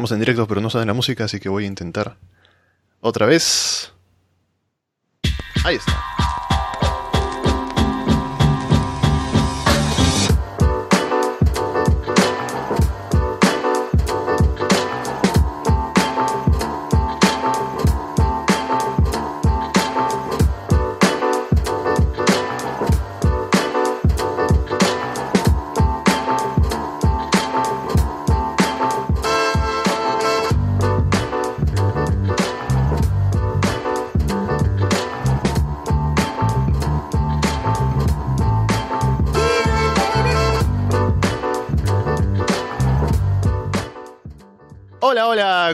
Estamos en directo, pero no suena la música, así que voy a intentar otra vez. Ahí está.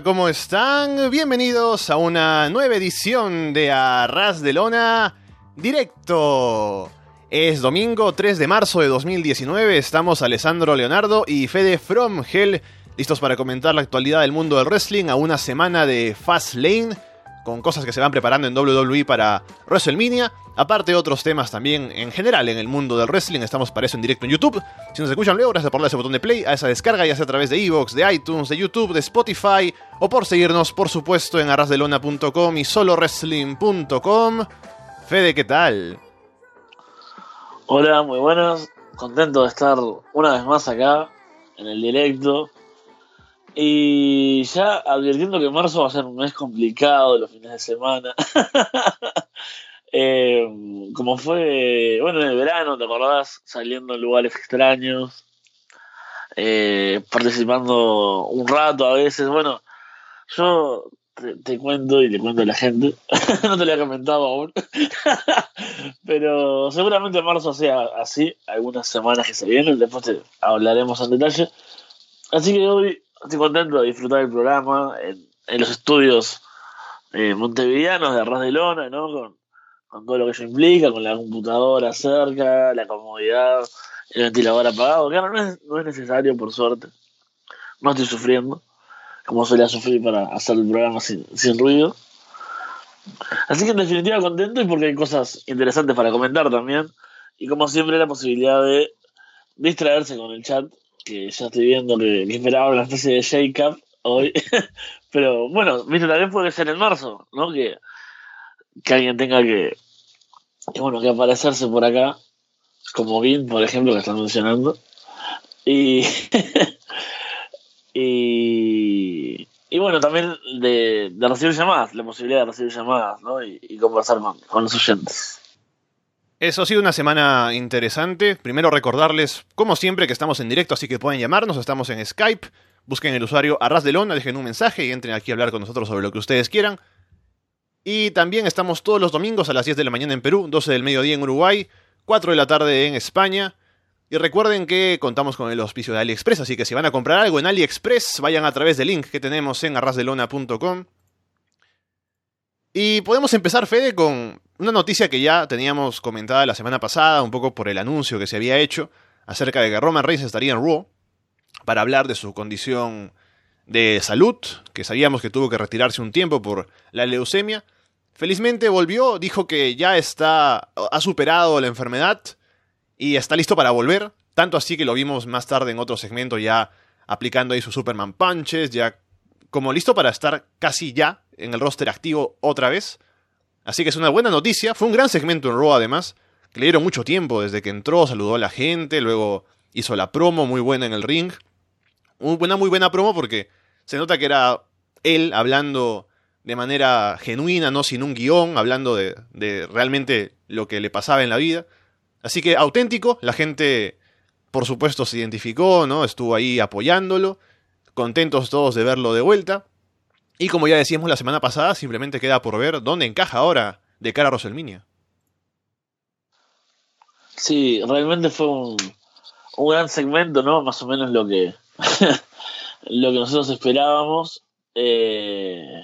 ¿Cómo están? Bienvenidos a una nueva edición de Arras de Lona Directo. Es domingo 3 de marzo de 2019, estamos Alessandro Leonardo y Fede From Hell listos para comentar la actualidad del mundo del wrestling a una semana de Fast Lane con cosas que se van preparando en WWE para WrestleMania. Aparte otros temas también en general en el mundo del wrestling. Estamos para eso en directo en YouTube. Si nos escuchan luego, gracias por darle ese botón de play, a esa descarga, ya sea a través de Evox, de iTunes, de YouTube, de Spotify, o por seguirnos, por supuesto, en arrasdelona.com y solowrestling.com. Fede, ¿qué tal? Hola, muy buenas. Contento de estar una vez más acá en el directo. Y ya advirtiendo que marzo va a ser un mes complicado los fines de semana. eh, como fue, bueno, en el verano, ¿te acordás? Saliendo en lugares extraños, eh, participando un rato a veces. Bueno, yo te, te, cuento y le cuento a la gente. no te lo he comentado aún. Pero seguramente marzo sea así, algunas semanas que se vienen. Después te hablaremos en detalle. Así que hoy estoy contento de disfrutar el programa en, los estudios eh, montevideanos de Arras de Lona, ¿no? Con, todo lo que eso implica, con la computadora cerca, la comodidad, el ventilador apagado. Claro, no es, no es necesario, por suerte. No estoy sufriendo, como solía sufrir para hacer el programa sin, sin ruido. Así que en definitiva contento y porque hay cosas interesantes para comentar también. Y como siempre la posibilidad de distraerse con el chat que ya estoy viendo que, esperaba una especie de shake-up hoy. Pero bueno, viste, también puede ser en marzo, ¿no? Que, que alguien tenga que, que, bueno, que aparecerse por acá, como Vin, por ejemplo, que están mencionando. Y, y, y bueno, también de, de, recibir llamadas, la posibilidad de recibir llamadas, ¿no? Y, conversar con, con los oyentes. Eso ha sido una semana interesante. Primero recordarles, como siempre, que estamos en directo, así que pueden llamarnos. Estamos en Skype. Busquen el usuario Arras de Lona, dejen un mensaje y entren aquí a hablar con nosotros sobre lo que ustedes quieran. Y también estamos todos los domingos a las 10 de la mañana en Perú, 12 del mediodía en Uruguay, 4 de la tarde en España. Y recuerden que contamos con el auspicio de AliExpress, así que si van a comprar algo en AliExpress, vayan a través del link que tenemos en arrasdelona.com. Y podemos empezar, Fede, con una noticia que ya teníamos comentada la semana pasada, un poco por el anuncio que se había hecho acerca de que Roman Reigns estaría en Raw para hablar de su condición de salud, que sabíamos que tuvo que retirarse un tiempo por la leucemia. Felizmente volvió, dijo que ya está ha superado la enfermedad y está listo para volver, tanto así que lo vimos más tarde en otro segmento ya aplicando ahí sus Superman punches, ya como listo para estar casi ya en el roster activo otra vez. Así que es una buena noticia. Fue un gran segmento en Raw además, que le dieron mucho tiempo desde que entró, saludó a la gente, luego hizo la promo muy buena en el ring. Una muy buena promo porque se nota que era él hablando de manera genuina, no sin un guion, hablando de, de realmente lo que le pasaba en la vida. Así que auténtico, la gente por supuesto se identificó, ¿no? Estuvo ahí apoyándolo, contentos todos de verlo de vuelta. Y como ya decíamos la semana pasada, simplemente queda por ver dónde encaja ahora de cara a WrestleMania. Sí, realmente fue un, un gran segmento, ¿no? Más o menos lo que lo que nosotros esperábamos. Eh,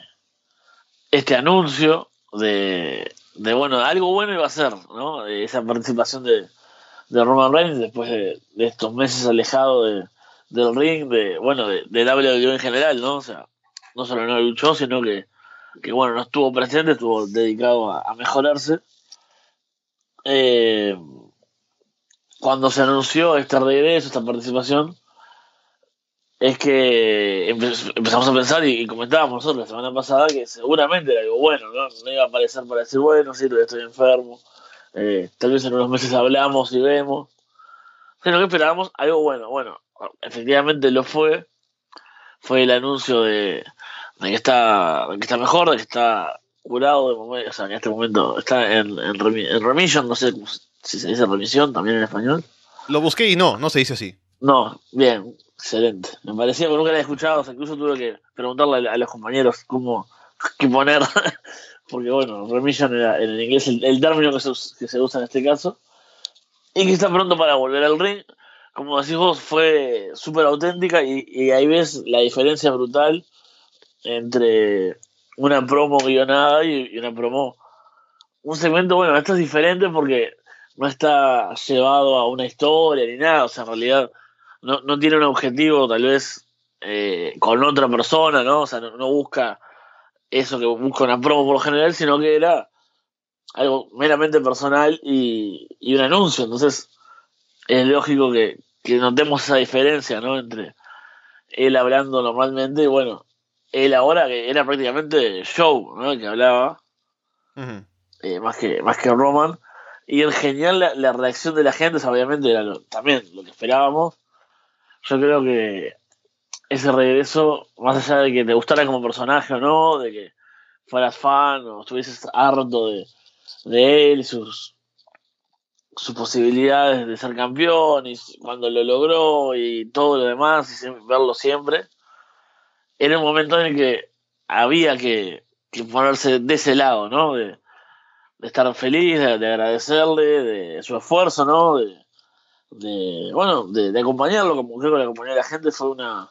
este anuncio de, de, bueno, algo bueno iba a ser, ¿no? Esa participación de, de Roman Reigns después de, de estos meses alejado de, del ring, de, bueno, de, de WWE en general, ¿no? O sea, no solo no luchó, sino que, que bueno, no estuvo presente, estuvo dedicado a, a mejorarse. Eh, cuando se anunció este regreso, esta participación, es que empezamos a pensar y, comentábamos nosotros la semana pasada que seguramente era algo bueno, ¿no? No iba a aparecer para decir, bueno, sí, estoy enfermo, eh, tal vez en unos meses hablamos y vemos, sino que esperábamos algo bueno. Bueno, efectivamente lo fue, fue el anuncio de, que, está, que está mejor, de que está curado, de momento, o sea, en este momento está en, en, remission, no sé si se dice remisión también en español. Lo busqué y no, no se dice así. No, bien, excelente. Me parecía que nunca lo había escuchado, incluso tuve que preguntarle a, los compañeros cómo qué poner, porque bueno, remission era en inglés el, término que se, usa en este caso, y que está pronto para volver al ring. Como decís vos, fue súper auténtica y, ahí ves la diferencia brutal entre una promo guionada y, una promo. Un segmento, bueno, esto es diferente porque no está llevado a una historia ni nada, o sea, en realidad no, no tiene un objetivo tal vez eh, con otra persona, ¿no? O sea, no, busca eso que busca una promo por lo general, sino que era algo meramente personal y, y un anuncio. Entonces, es lógico que, que, notemos esa diferencia, ¿no? Entre él hablando normalmente y, bueno, él ahora que era prácticamente show, ¿no? Que hablaba, eh, más, que, más que Roman. Y en genial la, reacción de la gente, obviamente era también lo que esperábamos yo creo que ese regreso, más allá de que te gustara como personaje o no, de que fueras fan o estuvieses harto de, él y sus, sus posibilidades de ser campeón y cuando lo logró y todo lo demás y verlo siempre, era un momento en el que había que, ponerse de ese lado, ¿no? De, estar feliz, de, de, agradecerle, de su esfuerzo, ¿no? De, de bueno, de, acompañarlo, como creo que le acompañó a la gente, fue una,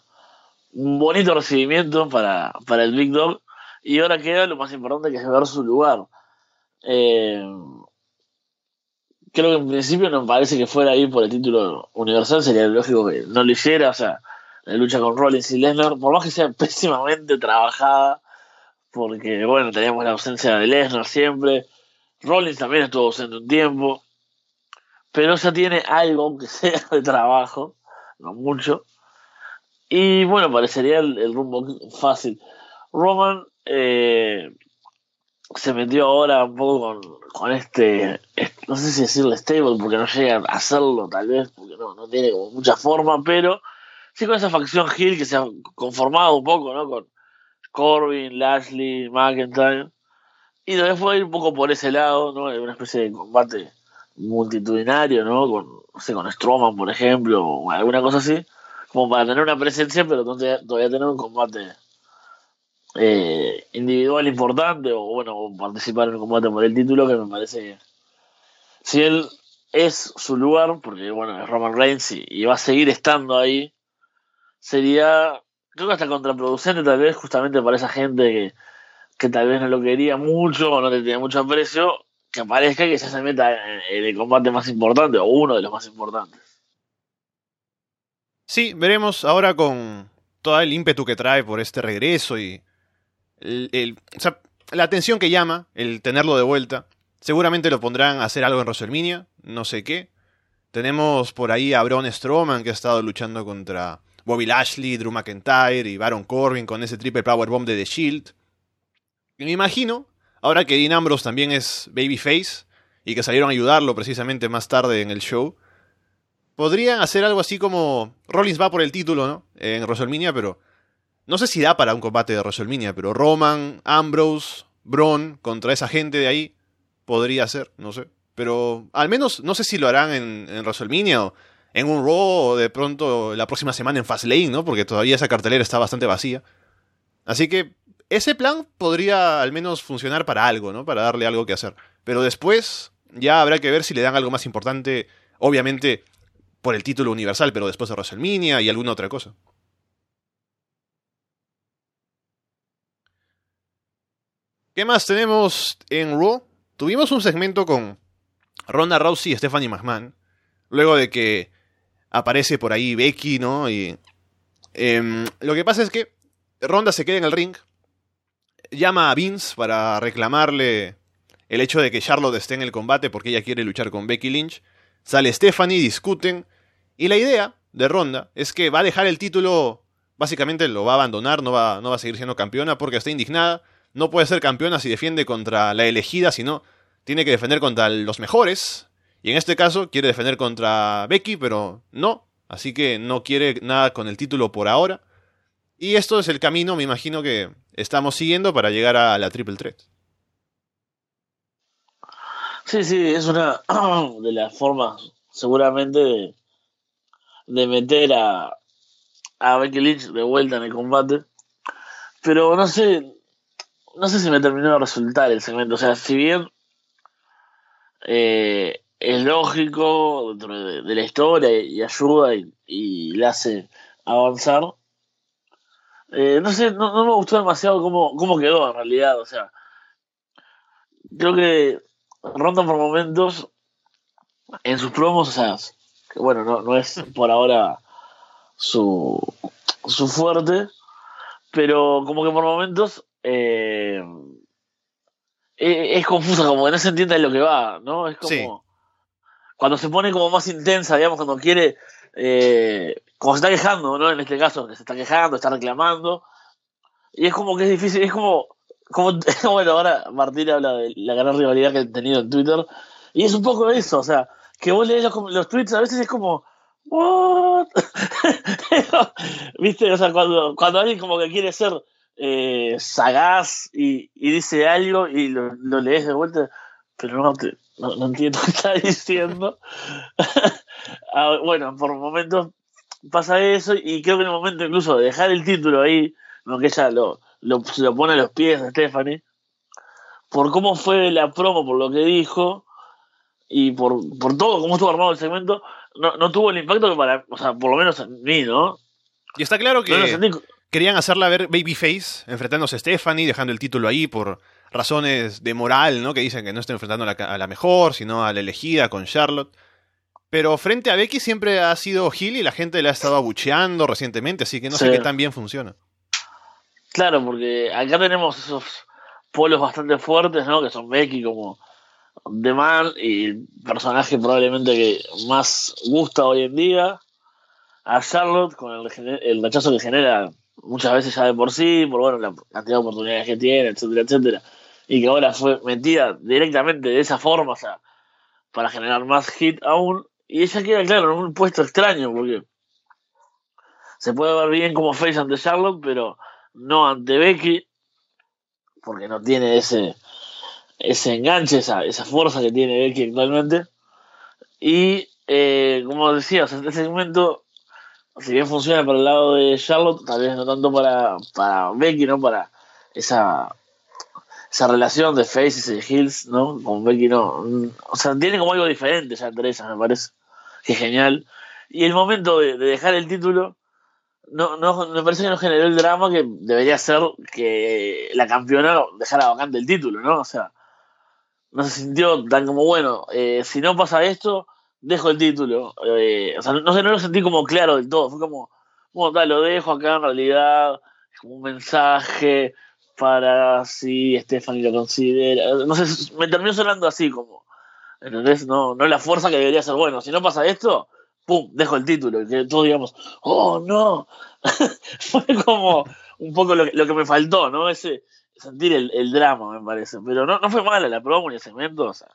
un bonito recibimiento para, para el Big Dog. Y ahora queda lo más importante que es ver su lugar. Eh, creo que en principio no parece que fuera ir por el título universal, sería lógico que no lo hiciera, o sea, la lucha con Rollins y Lesnar, por más que sea pésimamente trabajada, porque bueno, teníamos la ausencia de Lesnar siempre, Rollins también estuvo ausente un tiempo, pero ya tiene algo que sea de trabajo, no mucho. Y bueno, parecería el, rumbo fácil. Roman eh, se metió ahora un poco con, este, no sé si decirle stable, porque no llega a hacerlo tal vez, porque no, no tiene como mucha forma, pero sí con esa facción Hill que se ha conformado un poco, ¿no? Con Corbin, Lashley, McIntyre. Y también fue ir un poco por ese lado, ¿no? Una especie de combate multitudinario, ¿no? Con, no sé, con Strowman, por ejemplo, o alguna cosa así, como para tener una presencia, pero todavía, tener un combate eh, individual importante, o bueno, participar en un combate por el título, que me parece si él es su lugar, porque bueno, es Roman Reigns y, va a seguir estando ahí, sería, creo que hasta contraproducente tal vez justamente para esa gente que, que tal vez no lo quería mucho o no le tenía mucho aprecio, que aparezca y que se meta en el combate más importante o uno de los más importantes. Sí, veremos ahora con todo el ímpetu que trae por este regreso y la atención que llama, el tenerlo de vuelta. Seguramente lo pondrán a hacer algo en WrestleMania, no sé qué. Tenemos por ahí a Braun Strowman que ha estado luchando contra Bobby Lashley, Drew McIntyre y Baron Corbin con ese triple powerbomb de The Shield. Me imagino Ahora que Dean Ambrose también es babyface y que salieron a ayudarlo precisamente más tarde en el show, podrían hacer algo así como Rollins va por el título, ¿no? En WrestleMania, pero no sé si da para un combate de WrestleMania, pero Roman, Ambrose, Braun contra esa gente de ahí podría ser, no sé. Pero al menos no sé si lo harán en, en WrestleMania o en un Raw o de pronto la próxima semana en Fastlane, ¿no? Porque todavía esa cartelera está bastante vacía. Así que ese plan podría al menos funcionar para algo, ¿no? Para darle algo que hacer. Pero después ya habrá que ver si le dan algo más importante, obviamente por el título universal, pero después de WrestleMania y alguna otra cosa. ¿Qué más tenemos en Raw? Tuvimos un segmento con Ronda Rousey y Stephanie McMahon. Luego de que aparece por ahí Becky, ¿no? Y em, lo que pasa es que Ronda se queda en el ring llama a Vince para reclamarle el hecho de que Charlotte esté en el combate porque ella quiere luchar con Becky Lynch. Sale Stephanie, discuten. Y la idea de Ronda es que va a dejar el título básicamente lo va a abandonar, no va, no va a seguir siendo campeona porque está indignada. No puede ser campeona si defiende contra la elegida, sino tiene que defender contra los mejores. Y en este caso quiere defender contra Becky, pero no. Así que no quiere nada con el título por ahora. Y esto es el camino, me imagino que estamos siguiendo para llegar a la Triple Threat. Sí, sí, es una de las formas seguramente de, meter a, a Becky Lynch de vuelta en el combate. Pero no sé, no sé si me terminó de resultar el segmento. O sea, si bien eh, es lógico dentro de, la historia y, ayuda y, le hace avanzar, eh, no sé, no, no, me gustó demasiado cómo, cómo quedó en realidad. O sea, creo que Ronda por momentos en sus promos, o sea, que bueno, no, no es por ahora su, su fuerte, pero como que por momentos eh, e, es, confusa, como que no se entiende lo que va, ¿no? Es como cuando se pone como más intensa, digamos, cuando quiere, eh, como se está quejando, ¿no? En este caso, que se está quejando, está reclamando, y es como que es difícil, es como como, bueno, ahora Martín habla de la gran rivalidad que he tenido en Twitter, y es un poco eso, o sea, que vos lees los, tweets a veces es como, ¿what? ¿Viste? O sea, cuando, cuando alguien como que quiere ser eh, sagaz y, dice algo y lo, lees de vuelta, pero no, no, entiendo qué está diciendo. Ah, bueno, por momentos pasa eso y creo que en el momento incluso de dejar el título ahí, no que ella lo, lo, se lo pone a los pies a Stephanie, por cómo fue la promo, por lo que dijo, y por, por todo, cómo estuvo armado el segmento, no, no tuvo el impacto que para, o sea, por lo menos en mí, ¿no? Y está claro que querían hacerla ver babyface, enfrentándose a Stephanie, dejando el título ahí por razones de moral, ¿no? Que dicen que no está enfrentando a la, a la mejor, sino a la elegida con Charlotte. Pero frente a Becky siempre ha sido Hill y la gente le ha estado abucheando recientemente, así que no sé qué tan bien funciona. Claro, porque acá tenemos esos polos bastante fuertes, ¿no? Que son Becky como The Man y el personaje probablemente que más gusta hoy en día. A Charlotte con el, el rechazo que genera muchas veces ya de por sí, por bueno, la cantidad de oportunidades que tiene, etcétera, etcétera. Y que ahora fue metida directamente de esa forma, o para generar más hit aún. Y ella queda, claro, en un puesto extraño, porque se puede ver bien como face ante Charlotte, pero no ante Becky, porque no tiene ese, ese enganche, esa, esa fuerza que tiene Becky actualmente. Y eh, como decía, este segmento, si bien funciona para el lado de Charlotte, tal vez no tanto para, para Becky, ¿no? Para esa, esa relación de Faces y Hills, ¿no? Con Becky, no. O sea, tiene como algo diferente ya entre me parece. Que genial. Y el momento de dejar el título no, no, me parece que no generó el drama que debería ser que la campeona dejara vacante el título, ¿no? O sea, no se sintió tan como, bueno, eh, si no pasa esto, dejo el título. Eh, o sea, no, sé, no lo sentí como claro del todo. Fue como, bueno, tal, lo dejo acá en realidad. Es como un mensaje para si Stephanie lo considera. No sé, me terminó sonando así como. ¿Entendés? No, no la fuerza que debería ser, bueno, si no pasa esto, ¡pum! Dejo el título. Y que todos digamos, ¡oh, no! Fue como un poco lo, que me faltó, ¿no? Ese sentir el, drama, me parece. Pero no, no fue mala la promo ni el o sea,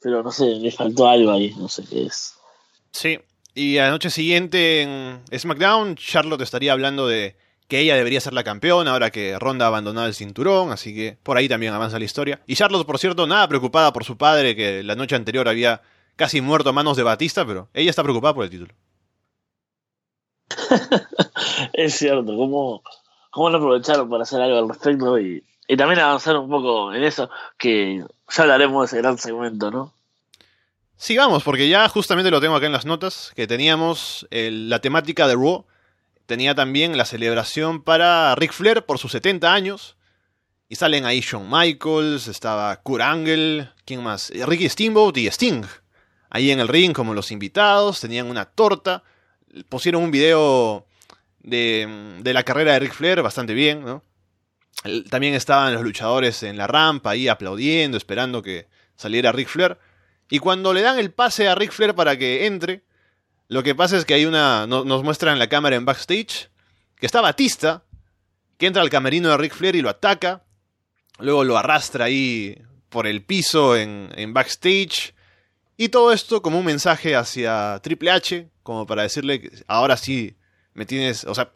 pero no sé, me faltó algo ahí, no sé qué es. Sí, y a la noche siguiente en SmackDown, Charlotte estaría hablando de que ella debería ser la campeona ahora que Ronda ha abandonado el cinturón, así que por ahí también avanza la historia. Y Charlotte, por cierto, nada preocupada por su padre, que la noche anterior había casi muerto a manos de Batista, pero ella está preocupada por el título. es cierto, ¿cómo, cómo lo aprovecharon para hacer algo al respecto y, también avanzar un poco en eso, que ya hablaremos de ese gran segmento, ¿no? Sí, vamos, porque ya justamente lo tengo acá en las notas, que teníamos la temática de Raw, tenía también la celebración para Ric Flair por sus 70 años, y salen ahí Shawn Michaels, estaba Kurt Angle, ¿quién más? Ricky Steamboat y Sting ahí en el ring como los invitados, tenían una torta, pusieron un video de, la carrera de Ric Flair bastante bien, ¿no? También estaban los luchadores en la rampa ahí aplaudiendo, esperando que saliera Ric Flair. Y cuando le dan el pase a Ric Flair para que entre, lo que pasa es que hay una. nos muestran la cámara en backstage que está Batista, que entra al camerino de Ric Flair y lo ataca, luego lo arrastra ahí por el piso en, en backstage, y todo esto como un mensaje hacia Triple H, como para decirle que ahora sí me tienes, o sea,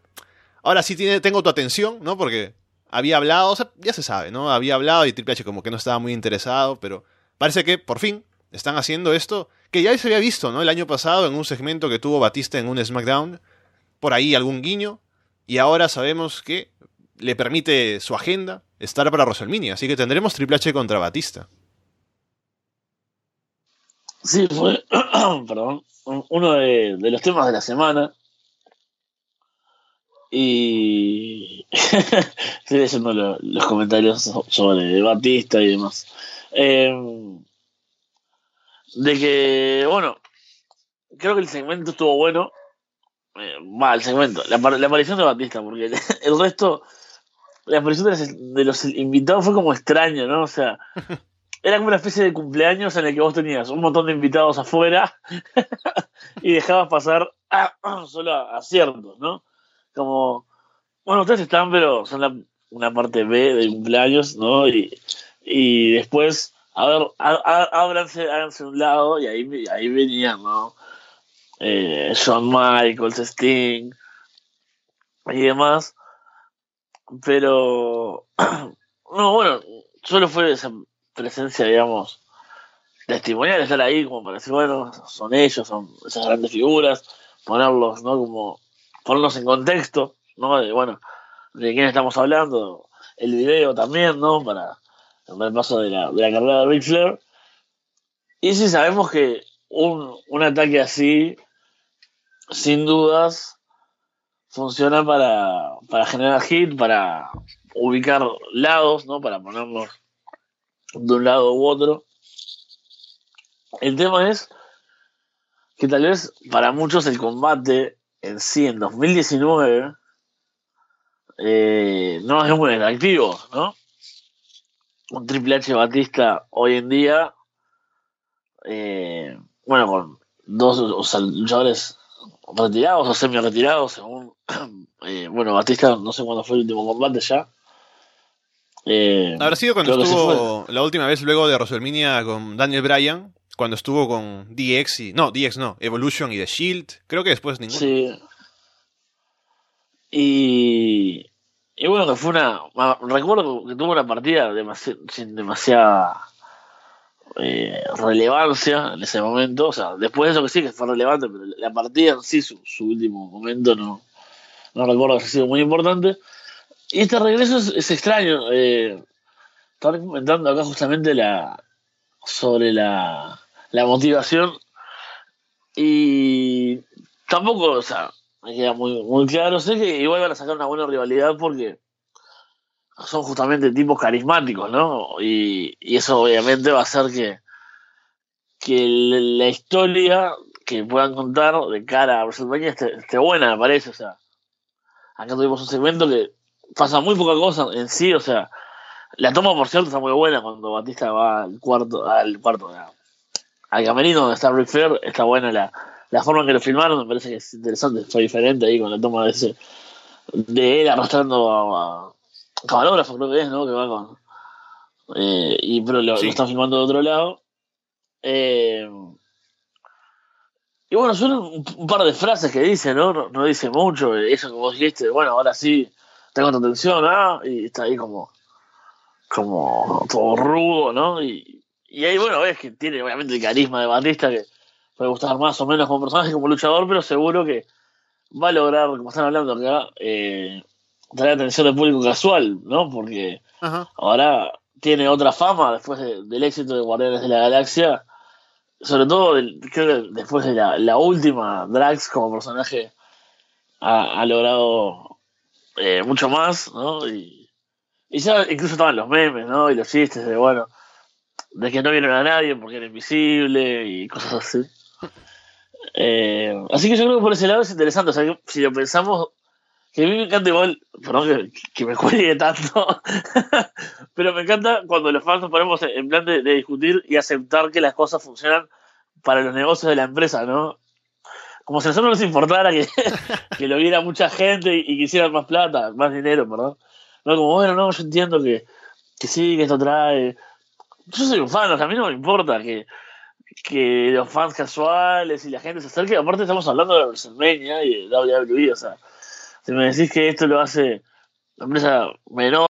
ahora sí tiene, tengo tu atención, ¿no? Porque había hablado, ya se sabe, ¿no? Había hablado y Triple H como que no estaba muy interesado, pero parece que por fin están haciendo esto, que ya se había visto, ¿no? El año pasado en un segmento que tuvo Batista en un SmackDown, por ahí algún guiño, y ahora sabemos que le permite su agenda estar para WrestleMania, así que tendremos Triple H contra Batista. Sí, fue, perdón, uno de, los temas de la semana. Y estoy leyendo los comentarios sobre Batista y demás. Em, de que, bueno, creo que el segmento estuvo bueno. Eh, va, el segmento, la, aparición de Batista, porque el, resto, la aparición de los, de los invitados fue como extraño, ¿no? O sea, era como una especie de cumpleaños en el que vos tenías un montón de invitados afuera y dejabas pasar solo a, ciertos, ¿no? Como, bueno, ustedes están, pero son una parte B del cumpleaños, ¿no? Y, y después, a ver, ábranse, háganse un lado y ahí, ahí venían, ¿no? Eh, Michaels, Sting y demás. Pero, no, bueno, solo fue esa presencia, digamos, testimonial, estar ahí como para decir, bueno, son ellos, son esas grandes figuras, ponerlos, ¿no? Como ponerlos en contexto, ¿no? De, bueno, de quién estamos hablando, el video también, ¿no? Para el paso de la, de la carrera de Ric Flair. Y si sabemos que un, un ataque así, sin dudas, funciona para, para generar hit, para ubicar lados, ¿no? Para ponernos de un lado u otro. El tema es que tal vez para muchos el combate en sí en 2019 eh, no es muy atractivo, ¿no? Un Triple H Batista hoy en día, eh, bueno, con dos luchadores retirados o semi retirados, según, eh, bueno, Batista no sé cuándo fue el último combate ya, eh, Habrá sido cuando estuvo la última vez luego de WrestleMania con Daniel Bryan, cuando estuvo con DX y. No, DX no, Evolution y The Shield. Creo que después ninguno. Sí. Y. Y bueno, que fue una. Recuerdo que tuvo una partida sin demasiada eh, relevancia en ese momento. O sea, después de eso que sí que fue relevante, pero la partida en sí, su, su último momento, no, no recuerdo que haya sido muy importante. Y este regreso es, extraño. Eh, estaba comentando acá justamente la sobre la, la motivación. Y tampoco, o sea, me queda muy, muy claro. Sé que igual van a sacar una buena rivalidad porque son justamente tipos carismáticos, ¿no? Y, y eso obviamente va a hacer que, que la historia que puedan contar de cara a WrestleMania esté, esté buena, me parece. O sea, acá tuvimos un segmento que pasa muy poca cosa en sí, o sea, la toma por cierto está muy buena cuando Batista va al cuarto, al cuarto, al camerino donde está Ric Flair, está buena la, la forma en que lo filmaron, me parece que es interesante, fue diferente ahí con la toma de ese, de él arrastrando a, a camarógrafo creo que es, ¿no? Que va con eh, y pero lo, están filmando de otro lado. Eh, y bueno, son un, un, par de frases que dice, ¿no? ¿no? No dice mucho, eso que vos dijiste, bueno, ahora sí, tengo tu atención, ¿ah? Y está ahí como, como todo rudo, ¿no? Y, y ahí, bueno, ves que tiene obviamente el carisma de Batista que puede gustar más o menos como personaje, como luchador, pero seguro que va a lograr, como están hablando acá, eh, traer atención del público casual, ¿no? Porque ahora tiene otra fama después del éxito de Guardianes de la Galaxia, sobre todo creo que después de la, la última, Drax como personaje ha, ha logrado eh, mucho más, ¿no? Y, y ya incluso estaban los memes, ¿no? Y los chistes de, bueno, de que no vieron a nadie porque era invisible y cosas así. Eh, así que yo creo que por ese lado es interesante, o sea, si lo pensamos, que a mí me encanta igual, perdón que, me cuelgue tanto, pero me encanta cuando los fans nos ponemos en plan de, de, discutir y aceptar que las cosas funcionan para los negocios de la empresa, ¿no? como si a nosotros nos importara que, que lo viera mucha gente y, y quisieran más plata, más dinero, perdón. No, como, bueno, no, yo entiendo que, que sí, que esto trae. Yo soy un fan, o sea, a mí no me importa que, que los fans casuales y la gente se acerque. Aparte, estamos hablando de WrestleMania y de WWE, o sea, si me decís que esto lo hace la empresa menor,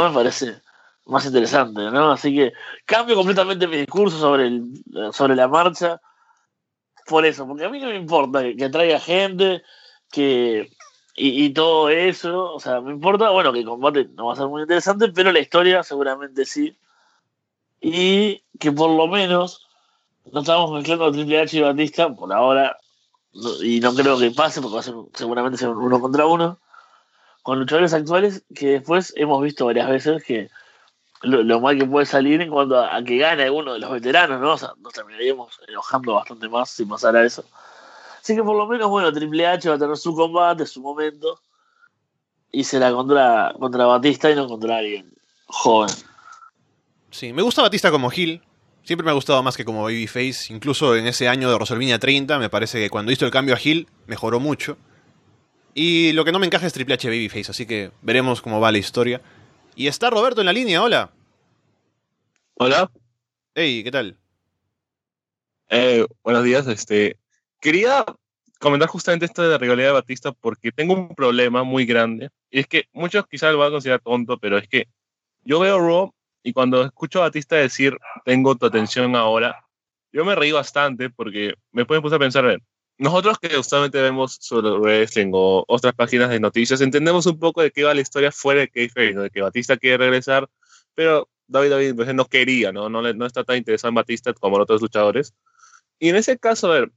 me parece más interesante, ¿no? Así que cambio completamente mi discurso sobre, el, sobre la marcha por eso, porque a mí no me importa que, que traiga gente, que y, y, todo eso, o sea, me importa, bueno, que el combate no va a ser muy interesante, pero la historia seguramente sí. Y que por lo menos no estamos mezclando Triple H y Batista por ahora, y no creo que pase, porque va a ser seguramente ser uno contra uno, con luchadores actuales que después hemos visto varias veces que lo, lo, mal que puede salir en cuanto a, a, que gane uno de los veteranos, ¿no? O sea, nos terminaríamos enojando bastante más si pasara eso. Así que por lo menos, bueno, Triple H va a tener su combate, su momento, y será contra, contra Batista y no contra alguien joven. Sí, me gusta Batista como Hill. Siempre me ha gustado más que como Babyface. Incluso en ese año de WrestleMania 30, me parece que cuando hizo el cambio a Hill, mejoró mucho. Y lo que no me encaja es Triple H Babyface, así que veremos cómo va la historia. Y está Roberto en la línea, hola. Hola. Hey, ¿qué tal? Eh, buenos días, este. Quería comentar justamente esto de la rivalidad de Batista porque tengo un problema muy grande. Y es que muchos quizás lo van a considerar tonto, pero es que yo veo Raw y cuando escucho a Batista decir tengo tu atención ahora, yo me reí bastante porque me puse a pensar, a ver, nosotros que justamente vemos sobre wrestling o otras páginas de noticias, entendemos un poco de qué va la historia fuera de Kayfabe, ¿no? de que Batista quiere regresar, pero David David pues, no quería, ¿no? No, no está tan interesado en Batista como en otros luchadores. Y en ese caso, a ver,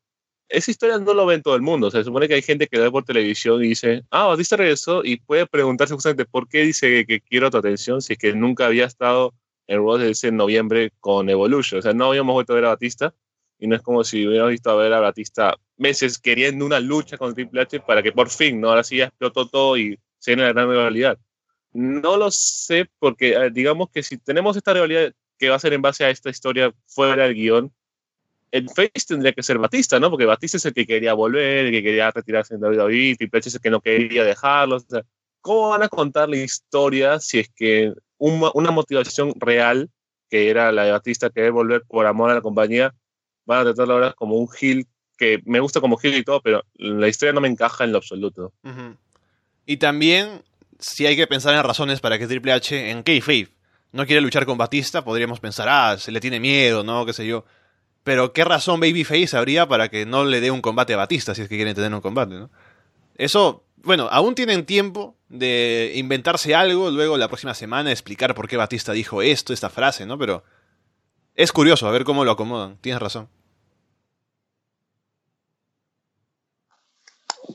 esa historia no lo ve en todo el mundo. Se supone que hay gente que ve por televisión y dice, ah, Batista regresó y puede preguntarse justamente por qué dice que quiere tu atención si es que nunca había estado en Raw desde noviembre con Evolution. O sea, no habíamos vuelto a ver a Batista y no es como si hubiéramos visto a ver a Batista meses queriendo una lucha con Triple H para que por fin, ¿no? Ahora sí ya explotó todo y se viene la gran rivalidad. No lo sé porque, eh, digamos que si tenemos esta rivalidad que va a ser en base a esta historia fuera del guion, el face tendría que ser Batista, ¿no? Porque Batista es el que quería volver, el que quería retirarse en WWE, Triple H es el que no quería dejarlo. ¿Cómo van a contar la historia si es que una, motivación real, que era la de Batista, querer volver por amor a la compañía, van a tratarlo ahora como un heel que me gusta como heel y todo, pero la historia no me encaja en lo absoluto. Uh. Y también, si hay que pensar en razones para que Triple H en kayfabe no quiere luchar con Batista, podríamos pensar, ah, se le tiene miedo, ¿no? Qué sé yo. Pero ¿qué razón Babyface habría para que no le dé un combate a Batista si es que quieren tener un combate, ¿no? Eso, bueno, aún tienen tiempo de inventarse algo, luego la próxima semana explicar por qué Batista dijo esto, esta frase, ¿no? Pero es curioso a ver cómo lo acomodan, tienes razón.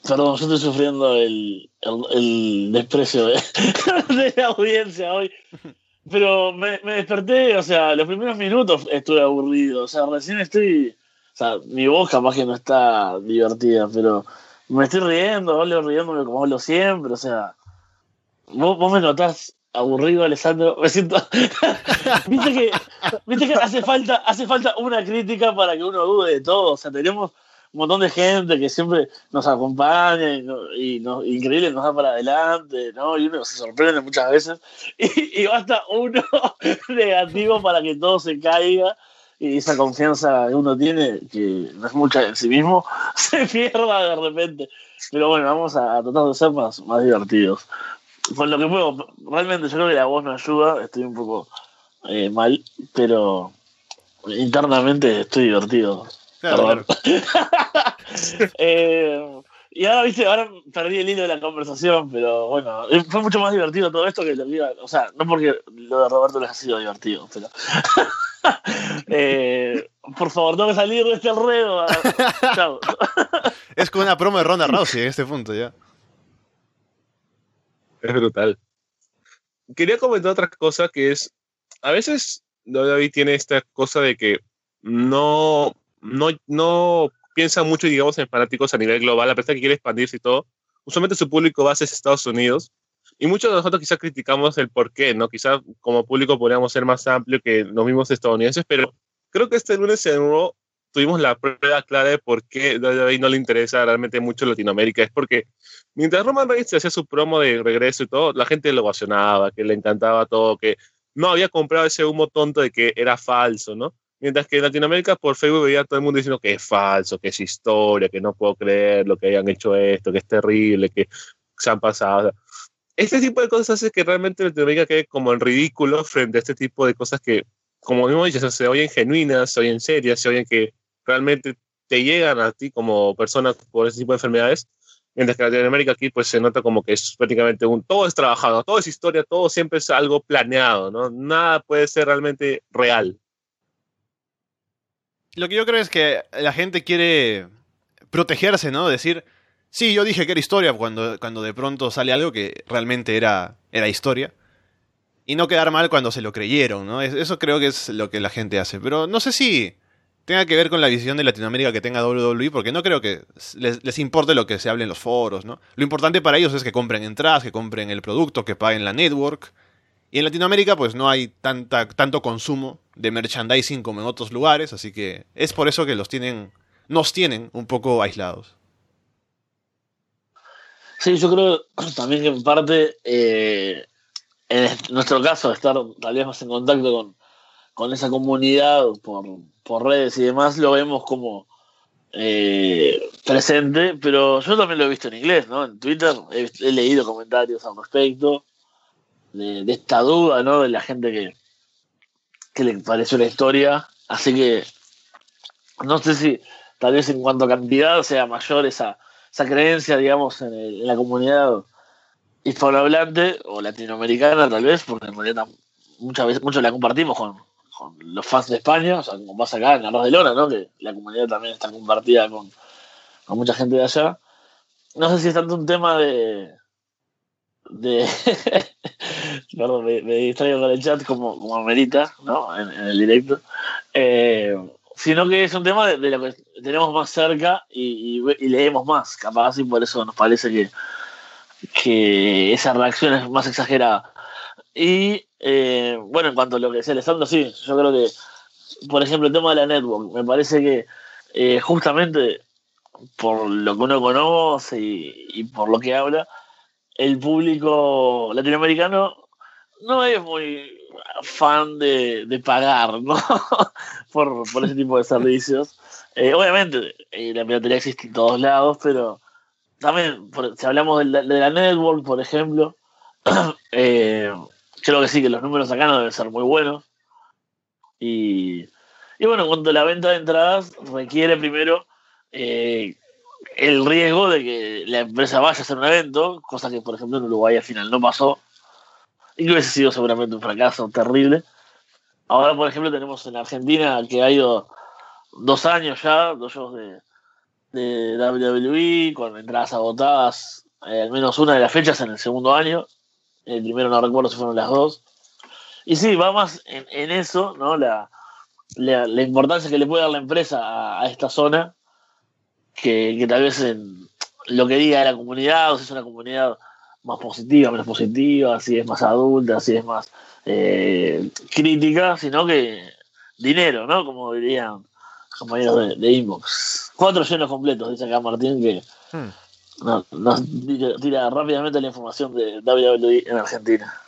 Perdón, yo estoy sufriendo el, el, el desprecio de, de, la audiencia hoy. Pero me, me, desperté, o sea, los primeros minutos estuve aburrido. O sea, recién estoy. O sea, mi voz capaz que no está divertida, pero me estoy riendo, hablo riéndome como hablo siempre. O sea, vos, vos me notás aburrido, Alessandro. Me siento. ¿Viste, que, Viste que hace falta, hace falta una crítica para que uno dude de todo. O sea, tenemos un montón de gente que siempre nos acompaña y, no, y nos, increíble nos da para adelante, ¿no? Y uno se sorprende muchas veces. Y, y basta uno negativo para que todo se caiga y esa confianza que uno tiene, que no es mucha en sí mismo, se pierda de repente. Pero bueno, vamos a, a tratar de ser más, más divertidos. Con lo que puedo, realmente yo creo que la voz me ayuda, estoy un poco eh, mal, pero internamente estoy divertido. Claro, eh, y ahora, viste, ahora perdí el hilo de la conversación, pero bueno, fue mucho más divertido todo esto que lo iba, o sea, no porque lo de Roberto les ha sido divertido, pero eh, por favor, tengo que salir de este enredo. Chao. es como una promo de Ronda Rousey en este punto ya. Es brutal. Quería comentar otra cosa que es, a veces David tiene esta cosa de que no no, no piensa mucho, digamos, en fanáticos a nivel global, a pesar que quiere expandirse y todo. Usualmente su público base es Estados Unidos. Y muchos de nosotros quizás criticamos el por qué, ¿no? Quizás como público podríamos ser más amplio que los mismos estadounidenses, pero creo que este lunes en Raw tuvimos la prueba clara de por qué WWE no le interesa realmente mucho Latinoamérica. Es porque mientras Roman Reigns hacía su promo de regreso y todo, la gente lo ovacionaba, que le encantaba todo, que no había comprado ese humo tonto de que era falso, ¿no? Mientras que en Latinoamérica por Facebook veía todo el mundo diciendo que es falso, que es historia, que no puedo creer lo que hayan hecho esto, que es terrible, que se han pasado. Este tipo de cosas hace que realmente Latinoamérica quede como en ridículo frente a este tipo de cosas que, como mismo dices, se oyen genuinas, se oyen serias, se oyen que realmente te llegan a ti como persona por ese tipo de enfermedades. Mientras que en Latinoamérica aquí pues se nota como que es prácticamente un, todo es trabajado, todo es historia, todo siempre es algo planeado, ¿no? Nada puede ser realmente real. Lo que yo creo es que la gente quiere protegerse, ¿no? Decir, sí, yo dije que era historia cuando, cuando de pronto sale algo que realmente era, era historia. Y no quedar mal cuando se lo creyeron, ¿no? Eso creo que es lo que la gente hace. Pero no sé si tenga que ver con la visión de Latinoamérica que tenga WWE, porque no creo que les, les, importe lo que se hable en los foros, ¿no? Lo importante para ellos es que compren entradas, que compren el producto, que paguen la network. Y en Latinoamérica, pues no hay tanta, tanto consumo de merchandising como en otros lugares, así que es por eso que los tienen, nos tienen un poco aislados. Sí, yo creo también que en parte, eh, en nuestro caso, estar tal vez más en contacto con, con esa comunidad por, por, redes y demás, lo vemos como eh, presente, pero yo también lo he visto en inglés, ¿no? En Twitter he, he leído comentarios al respecto de, esta duda, ¿no? De la gente que, que le pareció la historia. Así que no sé si tal vez en cuanto a cantidad sea mayor esa, esa creencia, digamos, en, el, en la comunidad hispanohablante o latinoamericana, tal vez, porque en realidad muchas veces mucho la compartimos con, con, los fans de España, o sea, como pasa acá en Arroz de Lona, ¿no? Que la comunidad también está compartida con, con mucha gente de allá. No sé si es tanto un tema de. De perdón, me, distraigo con el chat como, como amerita, ¿no? En, el directo. Eh, sino que es un tema de, lo que tenemos más cerca y, leemos más, capaz, y por eso nos parece que, que esa reacción es más exagerada. Y eh, bueno, en cuanto a lo que decía Alessandro, sí, yo creo que, por ejemplo, el tema de la network, me parece que eh, justamente por lo que uno conoce y por lo que habla, el público latinoamericano no es muy fan de, de pagar, ¿no? por, por, ese tipo de servicios. Eh, obviamente, eh, la piratería existe en todos lados, pero también, por, si hablamos de la, de la, network, por ejemplo, eh, creo que sí, que los números acá no deben ser muy buenos. Y, y bueno, en cuanto a la venta de entradas, requiere primero eh, el riesgo de que la empresa vaya a hacer un evento, cosa que, por ejemplo, en Uruguay al final no pasó y hubiese sido seguramente un fracaso terrible. Ahora, por ejemplo, tenemos en Argentina que ha ido dos años ya, dos shows de, de WWE, con entradas agotadas, eh, al menos una de las fechas en el segundo año. El primero no recuerdo si fueron las dos. Y sí, va más en, en eso, ¿no? La, la, importancia que le puede dar la empresa a esta zona, que, que, tal vez en lo que diga la comunidad, o si es una comunidad más positiva, menos positiva, si es más adulta, si es más eh, crítica, sino que dinero, ¿no? Como dirían compañeros de, de Inbox. Cuatro llenos completos, dice acá Martín, que hmm. nos, nos tira, tira, rápidamente la información de WWE en Argentina.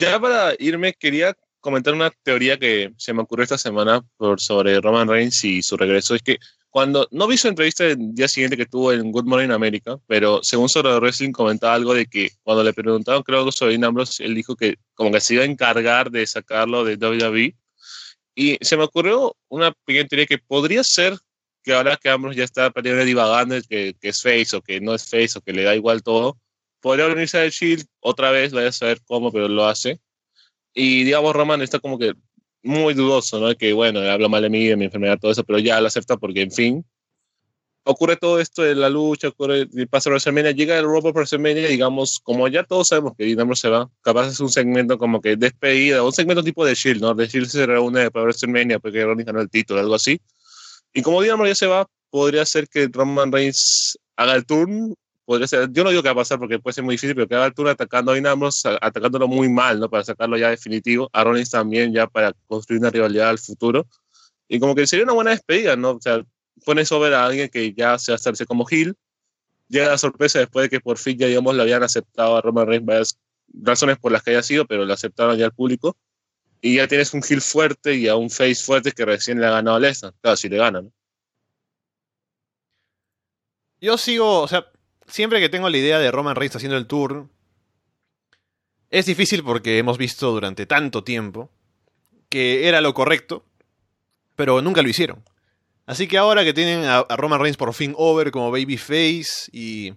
Ya para irme, quería comentar una teoría que se me ocurrió esta semana por, sobre Roman Reigns y su regreso. Es que cuando no vi su entrevista el día siguiente que tuvo en Good Morning America, pero según sobre Wrestling comentaba algo de que cuando le preguntaron, creo que sobre Ambrose, él dijo que como que se iba a encargar de sacarlo de WWE. Y se me ocurrió una pequeña teoría que podría ser que ahora que Ambrose ya está divagando, que, que es face o que no es face o que le da igual todo, podría unirse al Shield otra vez, vaya a saber cómo, pero lo hace. Y digamos, Roman está como que muy dudoso, ¿no? Que bueno, habla mal de mí, de mi enfermedad, todo eso, pero ya lo acepta porque, en fin, ocurre todo esto de la lucha, ocurre, pasa WrestleMania, llega el Robo WrestleMania, digamos, como ya todos sabemos que Dinamo se va, capaz es un segmento como que despedida, un segmento tipo de Shield, ¿no? De Shield se reúne para WrestleMania porque Ronnie ganó el título, algo así. Y como Dinamo ya se va, podría ser que Roman Reigns haga el turn podría ser, yo no digo que va a pasar porque puede ser muy difícil, pero que haga el turno atacando a Dinamos, atacándolo muy mal, ¿no? Para sacarlo ya definitivo. A Rollins también ya para construir una rivalidad al futuro. Y como que sería una buena despedida, ¿no? O sea, pones over a alguien que ya se hacerse como Hill. Llega la sorpresa después de que por fin ya, digamos, lo habían aceptado a Roman Reigns, varias razones por las que haya sido, pero lo aceptaron ya al público. Y ya tienes un Hill fuerte y a un Face fuerte que recién le ha ganado a Lesnar. Claro, si le ganan. Yo sigo, o sea, siempre que tengo la idea de Roman Reigns haciendo el tour, es difícil porque hemos visto durante tanto tiempo que era lo correcto, pero nunca lo hicieron. Así que ahora que tienen a, Roman Reigns por fin over como babyface y